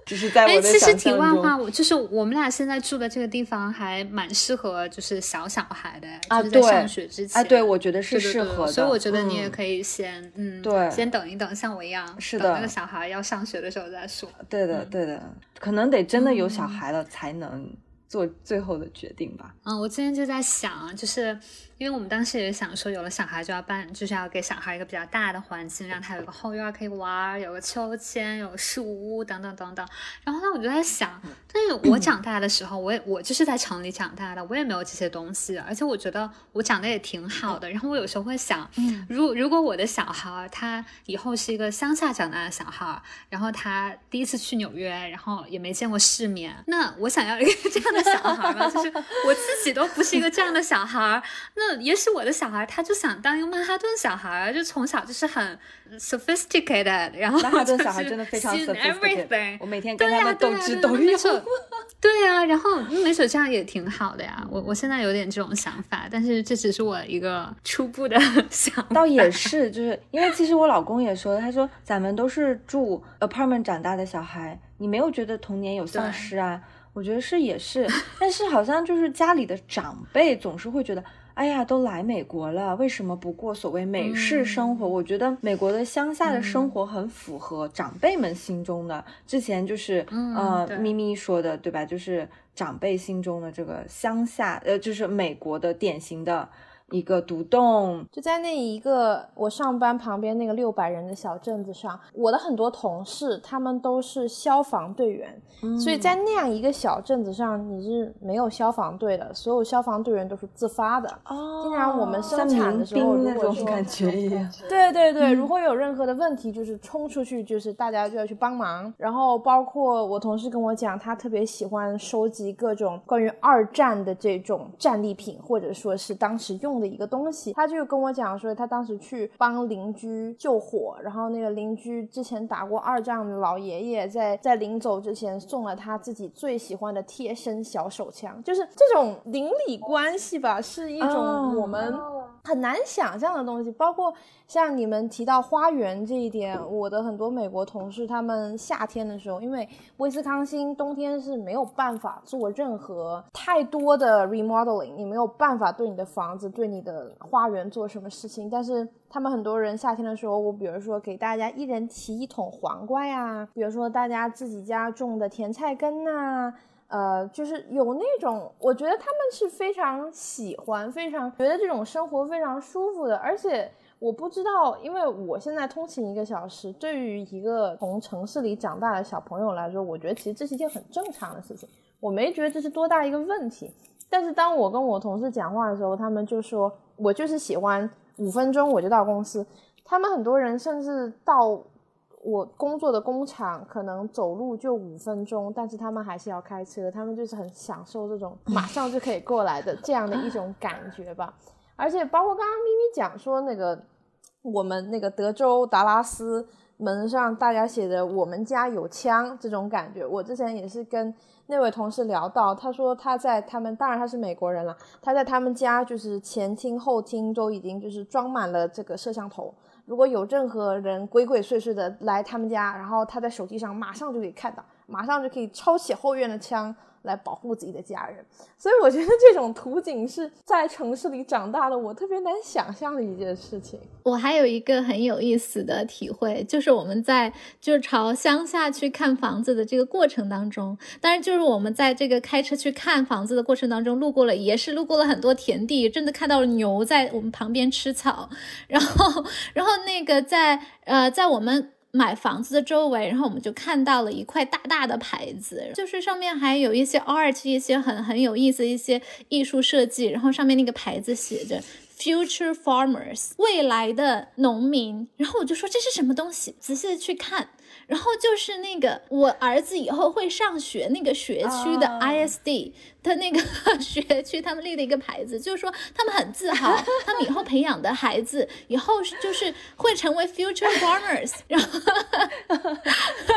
Speaker 4: 只是在我的
Speaker 3: 其实题外话，我就是我们俩现在住的这个地方还蛮适合，就是小小孩的，
Speaker 4: 啊对
Speaker 3: 就是在上学之前。
Speaker 4: 啊，对，我觉得是
Speaker 3: 对对对
Speaker 4: 适合的，
Speaker 3: 所以我觉得你也
Speaker 4: 嗯
Speaker 3: 可以先，嗯，
Speaker 4: 对
Speaker 3: 先等一等，像我一样，
Speaker 4: 是的
Speaker 3: 等那个小孩要上学的时候再说。
Speaker 4: 对的，对的，可能得真的有小
Speaker 3: 嗯
Speaker 4: 孩了才能做最后的决定吧。
Speaker 3: 嗯，我之前就在想，就是因为我们当时也想说，有了小孩就要办，就是要给小孩一个比较大的环境，让他有一个后院可以玩儿，有个秋千，有个树屋等等等等。然后呢，我就在想，但是我长大的时候，我也我就是在城里长大的，我也没有这些东西，而且我觉得我长得也挺好的。然后我有时候会想，如如果我的小孩儿他以后是一个乡下长大的小孩儿，然后他第一次去纽约，然后也没见过世面，那我想要一个 [LAUGHS] 这样的小孩儿吗？就是我自己都不是一个这样的小孩儿，那也许我的小孩他就想当一个曼哈顿小孩儿，就从小就是很 sophisticated，然后
Speaker 4: 曼哈顿小孩真的非常 sophisticated，我每天跟他们斗智斗勇。[LAUGHS]
Speaker 3: 对呀、然后嗯没准这样也挺好的呀。我我现在有点这种想法，但是这只是我一个初步的 [LAUGHS] 想法。
Speaker 4: 倒也是，就是因为其实我老公也说，他说咱们都是住 apartment 长大的小孩，你没有觉得童年有丧失啊？我觉得是也是，但是好像就是家里的长辈总是会觉得。哎呀，都来美国了，为什么不过所谓美式生活？我觉得美国的乡下的生活很符合长辈们心中的。之前就是、
Speaker 3: 嗯
Speaker 4: 呃咪咪说的，对吧？就是长辈心中的这个乡下，呃，就是美国的典型的一个独栋，
Speaker 2: 就在那一个我上班旁边那个六百人的小镇子上，我的很多同事他们都是消防队员，所以在那样一个小镇子上，你是没有消防队的，所有消防队员都是自发的。
Speaker 4: 哦
Speaker 2: 经常我们生产的时候
Speaker 4: 那种感觉一样。
Speaker 2: 对对对，如果有任何的问题，就是冲出去，就是大家就要去帮忙。然后包括我同事跟我讲，他特别喜欢收集各种关于二战的这种战利品，或者说是当时用的一个东西。他就跟我讲说，他当时去帮邻居救火，然后那个邻居之前打过二战的老爷爷在在临走之前送了他自己最喜欢的贴身小手枪，就是这种邻里关系吧，是一种
Speaker 4: 哦
Speaker 2: 我们很难想象的东西，包括像你们提到花园这一点，我的很多美国同事，他们夏天的时候，因为威斯康星冬天是没有办法做任何太多的 remodeling，你没有办法对你的房子、对你的花园做什么事情，但是他们很多人夏天的时候，我比如说给大家一人提一桶黄瓜呀，比如说大家自己家种的甜菜根呐、呃，就是有那种，我觉得他们是非常喜欢、非常觉得这种生活非常舒服的，而且我不知道，因为我现在通勤一个小时，对于一个从城市里长大的小朋友来说，我觉得其实这是一件很正常的事情，我没觉得这是多大一个问题。但是当我跟我同事讲话的时候，他们就说我就是喜欢五分钟我就到公司，他们很多人甚至到我工作的工厂可能走路就五分钟，但是他们还是要开车，他们就是很享受这种马上就可以过来的这样的一种感觉吧。而且包括刚刚咪咪讲说那个我们那个德州达拉斯门上大家写的“我们家有枪”这种感觉，我之前也是跟那位同事聊到，他说他在他们，当然他是美国人了，他在他们家就是前厅后厅都已经就是装满了这个摄像头。如果有任何人鬼鬼祟祟的来他们家，然后他在手机上马上就可以看到，马上就可以抄起后院的枪来保护自己的家人。所以我觉得这种图景是在城市里长大的我特别难想象的一件事情。
Speaker 5: 我还有一个很有意思的体会，就是我们在就是朝乡下去看房子的这个过程当中，当然就是我们在这个开车去看房子的过程当中，路过了也是路过了很多田地，真的看到了牛在我们旁边吃草，[LAUGHS] 然后然后那个在呃在我们。买房子的周围，然后我们就看到了一块大大的牌子，就是上面还有一些 art，一些很很有意思的一些艺术设计，然后上面那个牌子写着 future farmers 未来的农民，然后我就说这是什么东西，仔细的去看，然后就是那个我儿子以后会上学那个学区的
Speaker 4: 啊。
Speaker 5: ISD 的那个 [LAUGHS] 学区，他们立了一个牌子，就是说他们很自豪，[LAUGHS] 他们以后培养的孩子以后就是会成为 future farmers，然后对，然后我就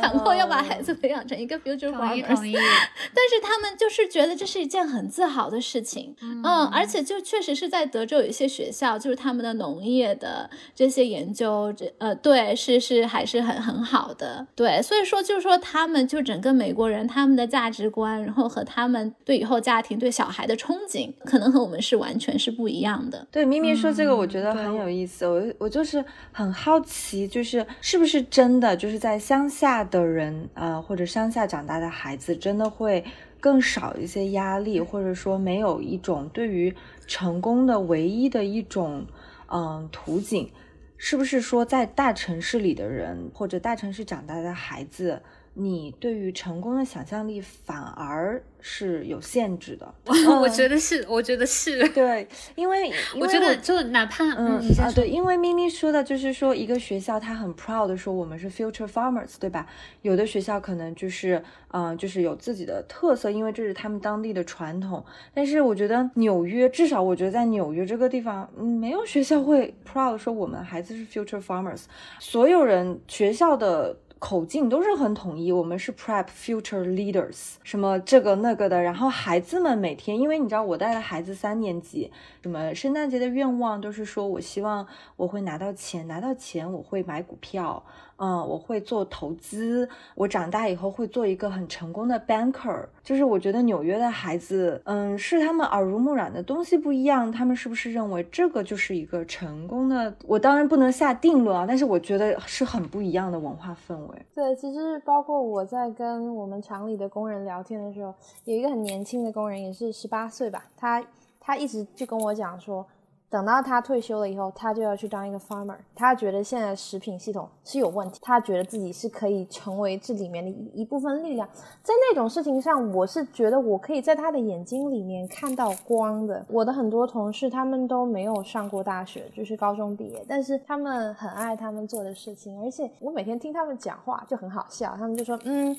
Speaker 5: 想，过要把孩子培养成一个 future farmers，[LAUGHS] 但是他们就是觉得这是一件很自豪的事情，嗯，而且就确实是在德州有一些学校，就是他们的农业的这些研究，这呃，对，是是还是很很好的，对，所以说就是说他们就整个美国人他们的价值观，然后和他们对以后家庭对小孩的憧憬，可能和我们是完全是不一样的。
Speaker 4: 对，咪咪说这个我觉得很有意思，我我就是很好奇，就是是不是真的就是在乡下的人啊，或者乡下长大的孩子，真的会更少一些压力，或者说没有一种对于成功的唯一的一种嗯途径，是不是说在大城市里的人或者大城市长大的孩子？你对于成功的想象力反而是有限制的，[LAUGHS]
Speaker 3: 我觉得是，我觉得是
Speaker 4: 对，因为 [LAUGHS]
Speaker 3: 我觉得就哪怕
Speaker 4: 嗯啊对，因为咪咪说的就是说一个学校他很 proud 的说我们是 future farmers，对吧？有的学校可能就是嗯就是有自己的特色，因为这是他们当地的传统。但是我觉得纽约，至少我觉得在纽约这个地方，嗯，没有学校会 proud 说我们孩子是 future farmers，所有人学校的。口径都是很统一，我们是 prep future leaders，什么这个那个的。然后孩子们每天，因为你知道我带的孩子三年级，什么圣诞节的愿望都是说我希望我会拿到钱，拿到钱我会买股票。嗯，我会做投资。我长大以后会做一个很成功的 banker。就是我觉得纽约的孩子，嗯，是他们耳濡目染的东西不一样。他们是不是认为这个就是一个成功的？我当然不能下定论啊，但是我觉得是很不一样的文化氛围。
Speaker 2: 对，其实包括我在跟我们厂里的工人聊天的时候，有一个很年轻的工人，也是十八岁吧，他他一直就跟我讲说。等到他退休了以后，他就要去当一个 farmer。他觉得现在食品系统是有问题，他觉得自己是可以成为这里面的一一部分力量。在那种事情上，我是觉得我可以在他的眼睛里面看到光的。我的很多同事他们都没有上过大学，就是高中毕业，但是他们很爱他们做的事情，而且我每天听他们讲话就很好笑。他们就说，嗯。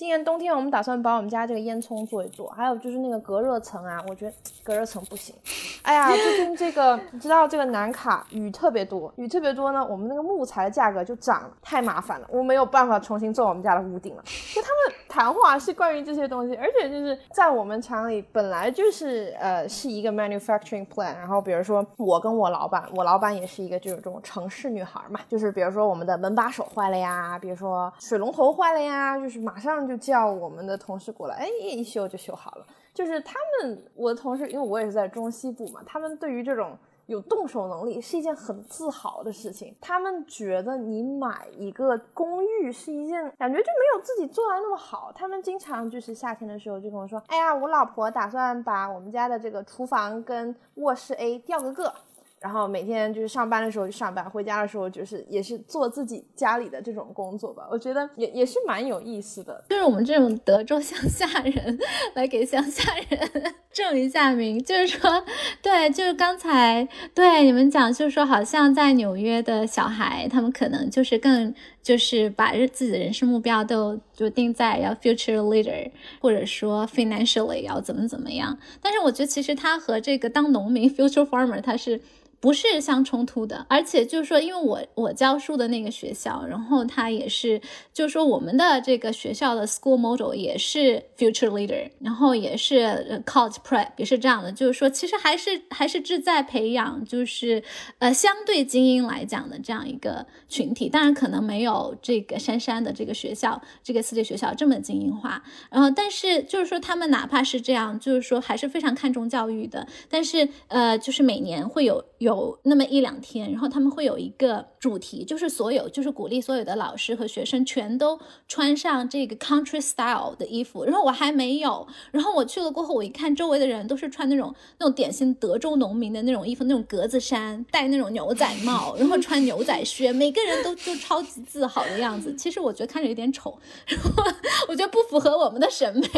Speaker 2: 今年冬天我们打算把我们家这个烟囱做一做，还有就是那个隔热层啊，我觉得隔热层不行。哎呀，最近这个 [LAUGHS] 你知道这个南卡雨特别多，雨特别多呢，我们那个木材的价格就涨了，太麻烦了，我没有办法重新做我们家的屋顶了。就他们谈话是关于这些东西，而且就是在我们厂里本来就是呃是一个 manufacturing plan，然后比如说我跟我老板，我老板也是一个就是这种城市女孩嘛，就是比如说我们的门把手坏了呀，比如说水龙头坏了呀，就是马上。就叫我们的同事过来，哎，一修就修好了。就是他们，我的同事，因为我也是在中西部嘛，他们对于这种有动手能力是一件很自豪的事情。他们觉得你买一个公寓是一件感觉就没有自己做的那么好。他们经常就是夏天的时候就跟我说，哎呀，我老婆打算把我们家的这个厨房跟卧室 A 调个个。然后每天就是上班的时候就上班，回家的时候就是也是做自己家里的这种工作吧。我觉得也也是蛮有意思的。
Speaker 5: 就是我们这种德州乡下人来给乡下人 [LAUGHS] 证一下名，就是说，对，就是刚才对你们讲，就是说，好像在纽约的小孩，他们可能就是更就是把自己的人生目标都就定在要 future leader，或者说 financially 要怎么怎么样。但是我觉得其实他和这个当农民 [LAUGHS] future farmer 他是。不是相冲突的，而且就是说，因为我我教书的那个学校，然后它也是，就是说我们的这个学校的 school model 也是 future leader，然后也是 college prep 也是这样的，就是说其实还是还是志在培养，就是呃相对精英来讲的这样一个群体，当然可能没有这个珊珊的这个学校这个私立学校这么精英化，然后但是就是说他们哪怕是这样，就是说还是非常看重教育的，但是呃就是每年会有有。那么一两天，然后他们会有一个主题，就是所有就是鼓励所有的老师和学生全都穿上这个 country style 的衣服。然后我还没有，然后我去了过后，我一看周围的人都是穿那种那种典型德州农民的那种衣服，那种格子衫，戴那种牛仔帽，然后穿牛仔靴，每个人都就超级自豪的样子。其实我觉得看着有点丑，然后 [LAUGHS] 我觉得不符合我们的审美，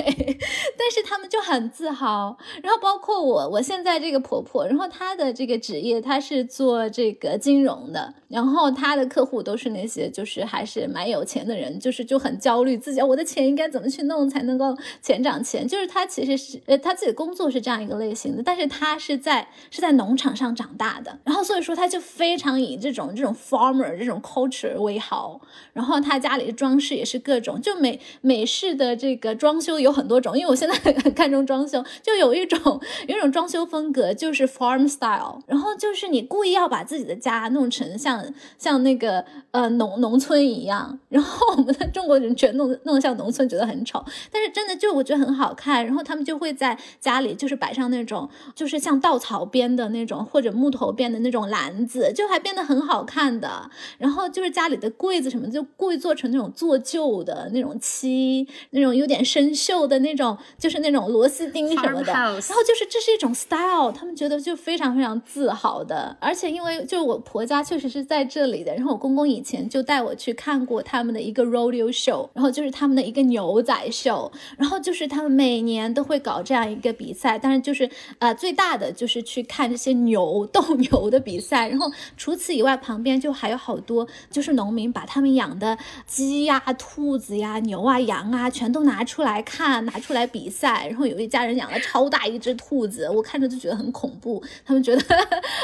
Speaker 5: 但是他们就很自豪。然后包括我，我现在这个婆婆，然后她的这个职业。他是做这个金融的，然后他的客户都是那些就是还是蛮有钱的人，就是就很焦虑自己我的钱应该怎么去弄才能够钱涨钱。就是他其实是呃他自己工作是这样一个类型的，但是他是在是在农场上长大的，然后所以说他就非常以这种这种 farmer 这种 culture 为豪，然后他家里的装饰也是各种就美美式的这个装修有很多种，因为我现在很 [LAUGHS] 看重装修，就有一种有一种装修风格就是 farm style，然后就是你故意要把自己的家弄成像像那个呃农农村一样，[LAUGHS] 然后我们的中国人觉得弄弄得像农村觉得很丑，但是真的就我觉得很好看，然后他们就会在家里就是摆上那种就是像稻草编的那种或者木头编的那种篮子，就还编得很好看的，然后就是家里的柜子什么就故意做成那种做旧的那种漆，那种有点生锈的那种，就是那种螺丝钉什么的，然后就是这是一种 style，他们觉得就非常非常自豪好的，而且因为就是我婆家确实是在这里的，然后我公公以前就带我去看过他们的一个 rodeo show，然后就是他们的一个牛仔秀，然后就是他们每年都会搞这样一个比赛，但是就是呃最大的就是去看这些牛斗牛的比赛，然后除此以外，旁边就还有好多就是农民把他们养的鸡呀、兔子呀、牛啊、羊啊全都拿出来看，拿出来比赛，然后有一家人养了超大一只兔子，我看着就觉得很恐怖，他们觉得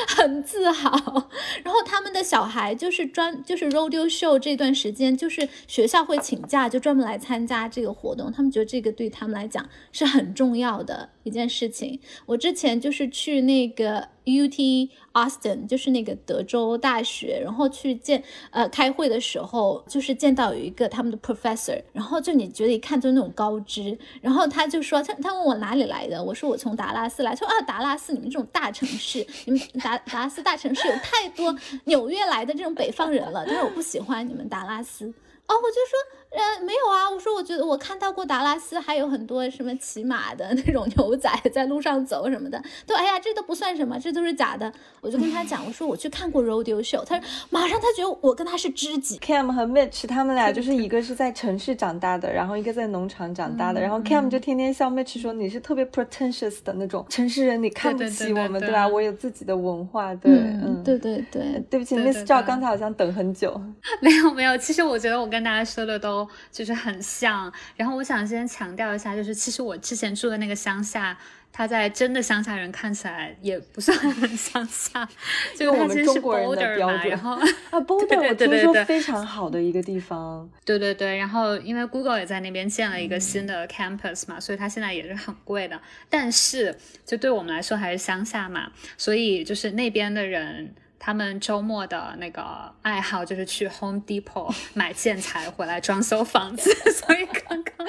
Speaker 5: 很自豪，然后他们的小孩就是专就是 rodeo show 这段时间，就是学校会请假，就专门来参加这个活动，他们觉得这个对他们来讲是很重要的一件事情。我之前就是去那个。U T Austin 就是那个德州大学，然后去见呃开会的时候，就是见到有一个他们的 professor，然后就你觉得一看就那种高知，然后他就说他他问我哪里来的，我说我从达拉斯来，他说啊达拉斯你们这种大城市，你们达达拉斯大城市有太多纽约来的这种北方人了，但是我不喜欢你们达拉斯。哦，我就说。呃，没有啊，我说我觉得我看到过达拉斯，还有很多什么骑马的 [LAUGHS] 那种牛仔在路上走什么的，都哎呀，这都不算什么，这都是假的。我就跟他讲，我说我去看过 rodeo show，他说马上他觉得我跟他是知己。
Speaker 4: Cam 和 Mitch 他们俩就是一个是在城市长大的，然后一个在农场长大的，然后 Cam 就天天笑 Mitch 说你是特别 pretentious 的那种城市人，你看不起我们，对吧？我有自己的文化，对，嗯，
Speaker 5: 对对对，
Speaker 4: 对不起，Miss 赵刚才好像等很久，[LAUGHS]
Speaker 3: 没有没有，其实我觉得我跟大家说的都。就是很像，然后我想先强调一下，就是其实我之前住的那个乡下，它在真的乡下人看起来也不算很乡下，[LAUGHS] 就
Speaker 4: 我们中国人的标准。
Speaker 3: 然后
Speaker 4: 啊，Boulder 我听说非常好的一个地方。
Speaker 3: 对对对，然后因为 Google 也在那边建了一个新的 campus 嘛，所以它现在也是很贵的。但是就对我们来说还是乡下嘛，所以就是那边的人。他们周末的那个爱好就是去 Home Depot [LAUGHS] 买建材回来装修房子，[LAUGHS] 所以刚刚，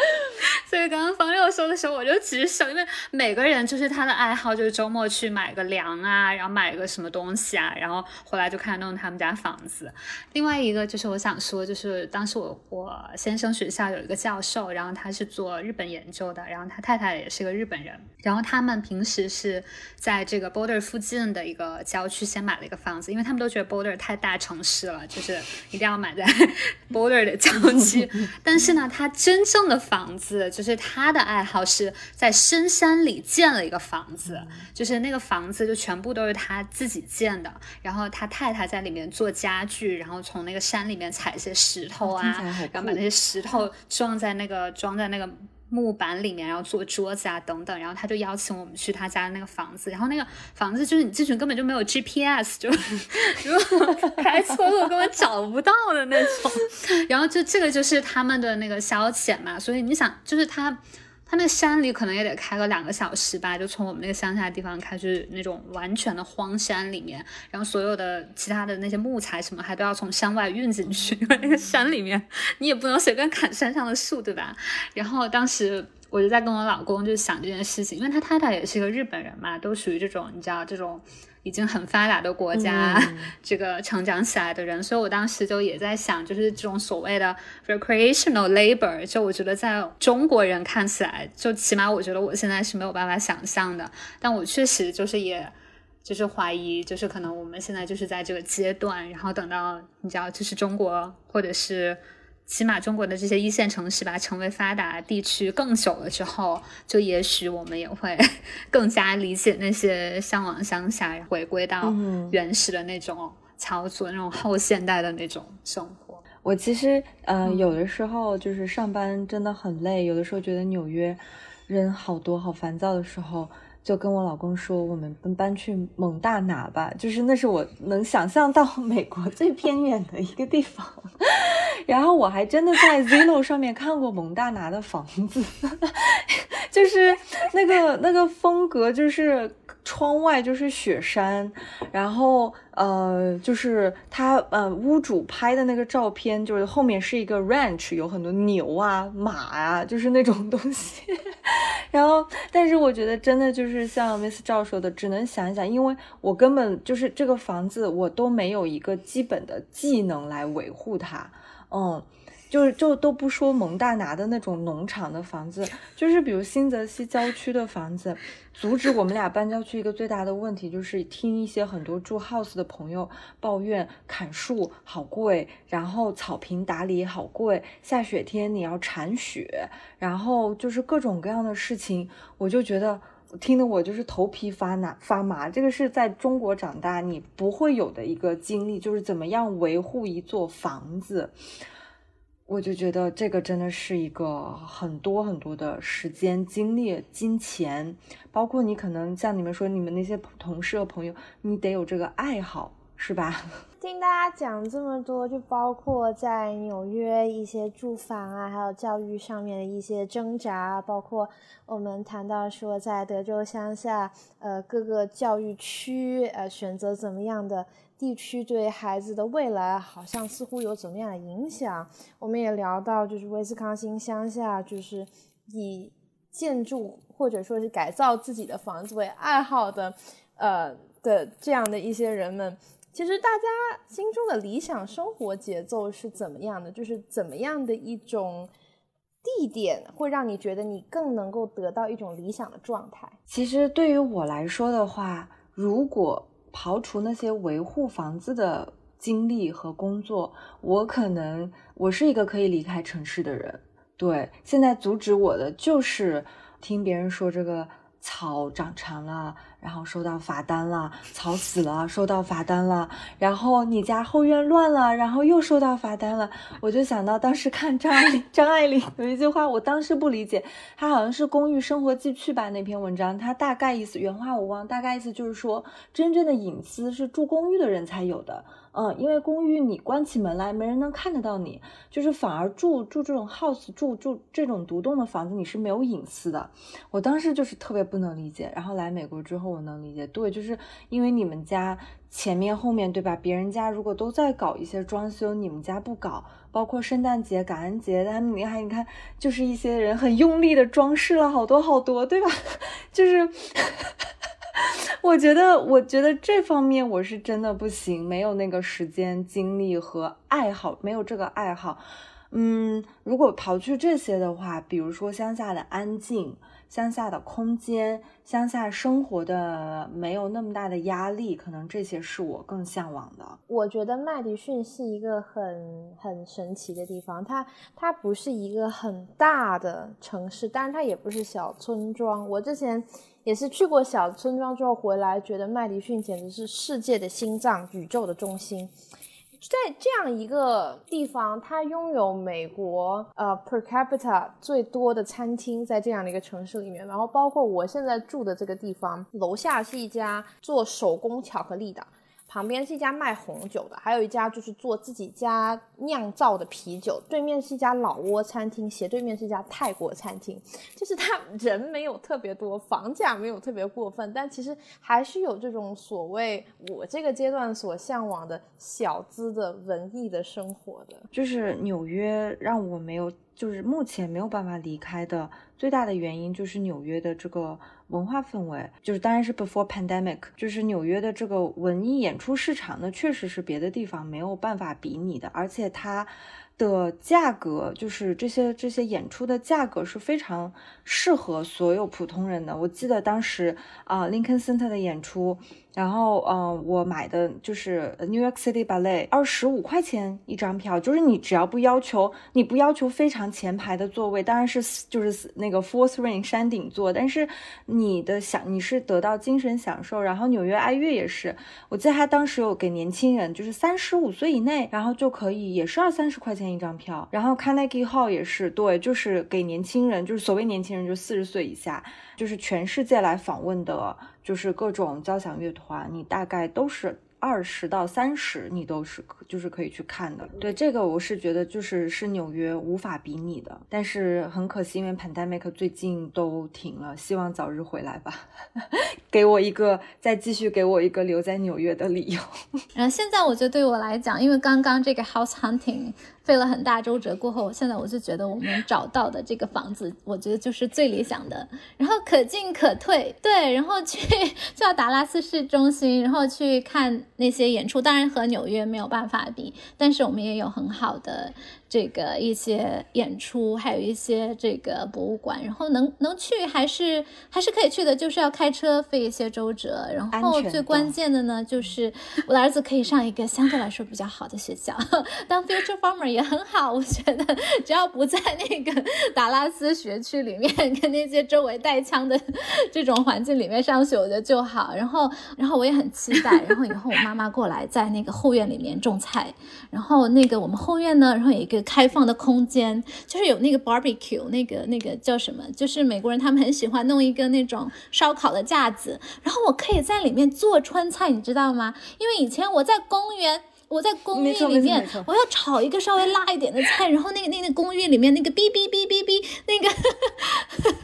Speaker 3: 所以刚刚方六说的时候我就举手，因为每个人就是他的爱好就是周末去买个粮啊，然后买个什么东西啊，然后回来就开始弄他们家房子。另外一个就是我想说，就是当时我我先生学校有一个教授，然后他是做日本研究的，然后他太太也是个日本人，然后他们平时是在这个 Border 附近的一个郊区先买了一个房。因为他们都觉得 Boulder 太大城市了，就是一定要买在 [LAUGHS] Boulder 的郊区。但是呢，他真正的房子，就是他的爱好是在深山里建了一个房子，就是那个房子就全部都是他自己建的。然后他太太在里面做家具，然后从那个山里面采一些石头啊，然后把那些石头装在那个装在那个。木板里面，然后做桌子啊等等，然后他就邀请我们去他家的那个房子，然后那个房子就是你进去根本就没有 GPS，就 [LAUGHS] 如果开错路根本找不到的那种，然后就这个就是他们的那个消遣嘛，所以你想就是他。他那山里可能也得开个两个小时吧，就从我们那个乡下的地方开，就是那种完全的荒山里面，然后所有的其他的那些木材什么还都要从山外运进去，因为那个山里面你也不能随便砍山上的树，对吧？然后当时我就在跟我老公就想这件事情，因为他太太也是一个日本人嘛，都属于这种你知道这种。已经很发达的国家，[LAUGHS] 这个成长起来的人，所以我当时就也在想，就是这种所谓的 recreational labor，就我觉得在中国人看起来，就起码我觉得我现在是没有办法想象的。但我确实就是也，就是怀疑，就是可能我们现在就是在这个阶段，然后等到你知道，就是中国或者是。起码中国的这些一线城市吧，成为发达地区更久了之后，就也许我们也会更加理解那些向往乡下、回归到原始的那种草族、那种后现代的那种生活。
Speaker 4: 我其实，呃，有的时候就是上班真的很累，有的时候觉得纽约人好多、好烦躁的时候。就跟我老公说，我们搬去蒙大拿吧，就是那是我能想象到 [LAUGHS] 美国最偏远的一个地方。[LAUGHS] 然后我还真的在 Zillow 上面看过蒙大拿的房子，[LAUGHS] 就是那个那个风格，就是。窗外就是雪山，然后呃，就是他呃屋主拍的那个照片，就是后面是一个 ranch，有很多牛啊、马啊，就是那种东西。[LAUGHS] 然后，但是我觉得真的就是像 Miss 赵说的，只能想一想，因为我根本就是这个房子，我都没有一个基本的技能来维护它，嗯。就是就都不说蒙大拿的那种农场的房子，就是比如新泽西郊区的房子，阻止我们俩搬郊区一个最大的问题就是听一些很多住 house 的朋友抱怨砍树好贵，然后草坪打理好贵，下雪天你要铲雪，然后就是各种各样的事情，我就觉得听得我就是头皮发麻发麻。这个是在中国长大你不会有的一个经历，就是怎么样维护一座房子。我就觉得这个真的是一个很多很多的时间、精力、金钱，包括你可能像你们说，你们那些同事和朋友，你得有这个爱好，是吧？[LAUGHS]
Speaker 2: 听大家讲这么多，就包括在纽约一些住房啊，还有教育上面的一些挣扎，包括我们谈到说在德州乡下，呃，各个教育区，呃，选择怎么样的。地区对孩子的未来好像似乎有怎么样的影响？我们也聊到，就是威斯康星乡下，就是以建筑或者说是改造自己的房子为爱好的，呃的这样的一些人们，其实大家心中的理想生活节奏是怎么样的？就是怎么样的一种地点会让你觉得你更能够得到一种理想的状态？
Speaker 4: 其实对于我来说的话，如果刨除那些维护房子的经历和工作，我可能我是一个可以离开城市的人。对，现在阻止我的就是听别人说这个草长长了。然后收到罚单了，吵死了，收到罚单了。然后你家后院乱了，然后又收到罚单了。我就想到当时看张爱，[LAUGHS] 张爱玲有一句话，我当时不理解，她好像是《公寓生活记趣》吧那篇文章，她大概意思原话我忘，大概意思就是说，真正的隐私是住公寓的人才有的。嗯，因为公寓你关起门来没人能看得到你，就是反而住住这种 house 住住这种独栋的房子你是没有隐私的。我当时就是特别不能理解，然后来美国之后我能理解，对，就是因为你们家前面后面对吧？别人家如果都在搞一些装修，你们家不搞，包括圣诞节、感恩节，他们你看你看，就是一些人很用力的装饰了好多好多，对吧？[LAUGHS] 就是。[LAUGHS] 我觉得，我觉得这方面我是真的不行，没有那个时间、精力和爱好，没有这个爱好。嗯，如果刨去这些的话，比如说乡下的安静、乡下的空间、乡下生活的没有那么大的压力，可能这些是我更向往的。
Speaker 2: 我觉得麦迪逊是一个很很神奇的地方，它它不是一个很大的城市，但是它也不是小村庄。我之前。也是去过小村庄之后回来，觉得麦迪逊简直是世界的心脏，宇宙的中心。在这样一个地方，它拥有美国呃 per capita 最多的餐厅，在这样的一个城市里面。然后包括我现在住的这个地方，楼下是一家做手工巧克力的。旁边是一家卖红酒的，还有一家就是做自己家酿造的啤酒。对面是一家老挝餐厅，斜对面是一家泰国餐厅。就是他人没有特别多，房价没有特别过分，但其实还是有这种所谓我这个阶段所向往的小资的文艺的生活的。
Speaker 4: 就是纽约让我没有，就是目前没有办法离开的最大的原因，就是纽约的这个。文化氛围就是，当然是 before pandemic，就是纽约的这个文艺演出市场，那确实是别的地方没有办法比拟的，而且它的价格，就是这些这些演出的价格是非常适合所有普通人的。我记得当时啊，Lincoln Center 的演出。然后，嗯，我买的就是 New York City Ballet，二十五块钱一张票，就是你只要不要求，你不要求非常前排的座位，当然是就是那个 fourth ring 山顶座，但是你的享你是得到精神享受。然后纽约爱乐也是，我记得他当时有给年轻人，就是三十五岁以内，然后就可以也是二三十块钱一张票。然后 Carnegie Hall 也是，对，就是给年轻人，就是所谓年轻人，就四十岁以下，就是全世界来访问的。就是各种交响乐团，你大概都是。二十到三十，你都是就是可以去看的。对这个，我是觉得就是是纽约无法比拟的。但是很可惜，因为 pandemic 最近都停了，希望早日回来吧，[LAUGHS] 给我一个再继续给我一个留在纽约的理由。[LAUGHS]
Speaker 5: 然后现在我觉得对我来讲，因为刚刚这个 house hunting 费了很大周折过后，现在我就觉得我们找到的这个房子，我觉得就是最理想的。然后可进可退，对，然后去 [LAUGHS] 叫达拉斯市中心，然后去看。那些演出当然和纽约没有办法但是我们也有很好的。这个一些演出，还有一些这个博物馆，然后能能去还是还是可以去的，就是要开车费一些周折。然后最关键的呢，就是 [LAUGHS] 我的儿子可以上一个相对来说比较好的学校，当 future farmer 也很好。我觉得只要不在那个 [LAUGHS] 达拉斯学区里面，跟那些周围带枪的 [LAUGHS] 这种环境里面上学，我觉得就好。然后然后我也很期待，然后以后我妈妈过来在那个后院里面种菜，然后那个我们后院呢，然后有一个。开放的空间就是有那个 barbecue，那个那个叫什么？就是美国人他们很喜欢弄一个那种烧烤的架子，然后我可以在里面做川菜，你知道吗？因为以前我在公园，我在公寓里面，我要炒一个稍微辣一点的菜，然后那个那个公寓里面那个哔哔哔哔哔那个。[LAUGHS]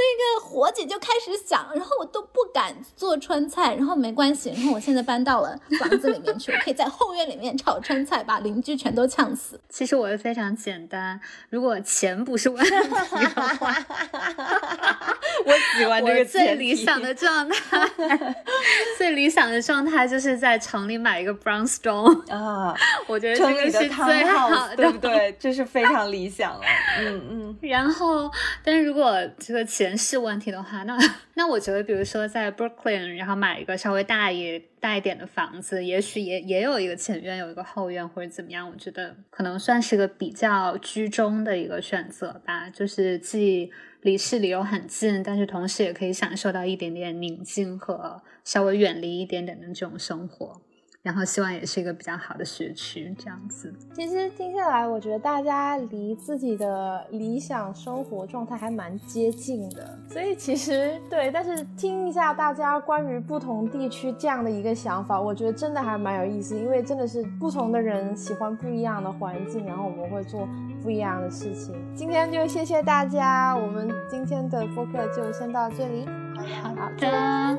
Speaker 5: 那个火警就开始响，然后我都不敢做川菜，然后没关系，然后我现在搬到了房子里面去，我可以在后院里面炒川菜，把邻居全都呛死。
Speaker 3: 其实我的非常简单，如果钱不是问题的话，[LAUGHS]
Speaker 4: 我喜欢这个
Speaker 3: 最理想的状态，最理想的状态就是在城里买一个 brownstone
Speaker 4: 啊，[LAUGHS]
Speaker 3: 我觉得这个是最好的，
Speaker 4: 对不对？这是非常理想了，嗯嗯。[LAUGHS]
Speaker 3: 然后，但是如果这个钱是问题的话，那那我觉得，比如说在 Brooklyn，然后买一个稍微大一大一点的房子，也许也也有一个前院，有一个后院或者怎么样，我觉得可能算是个比较居中的一个选择吧。就是既离市里又很近，但是同时也可以享受到一点点宁静和稍微远离一点点的这种生活。然后希望也是一个比较好的学区，这样子。
Speaker 2: 其实听下来，我觉得大家离自己的理想生活状态还蛮接近的。所以其实对，但是听一下大家关于不同地区这样的一个想法，我觉得真的还蛮有意思。因为真的是不同的人喜欢不一样的环境，然后我们会做不一样的事情。今天就谢谢大家，我们今天的播客就先到这里。
Speaker 3: 好的。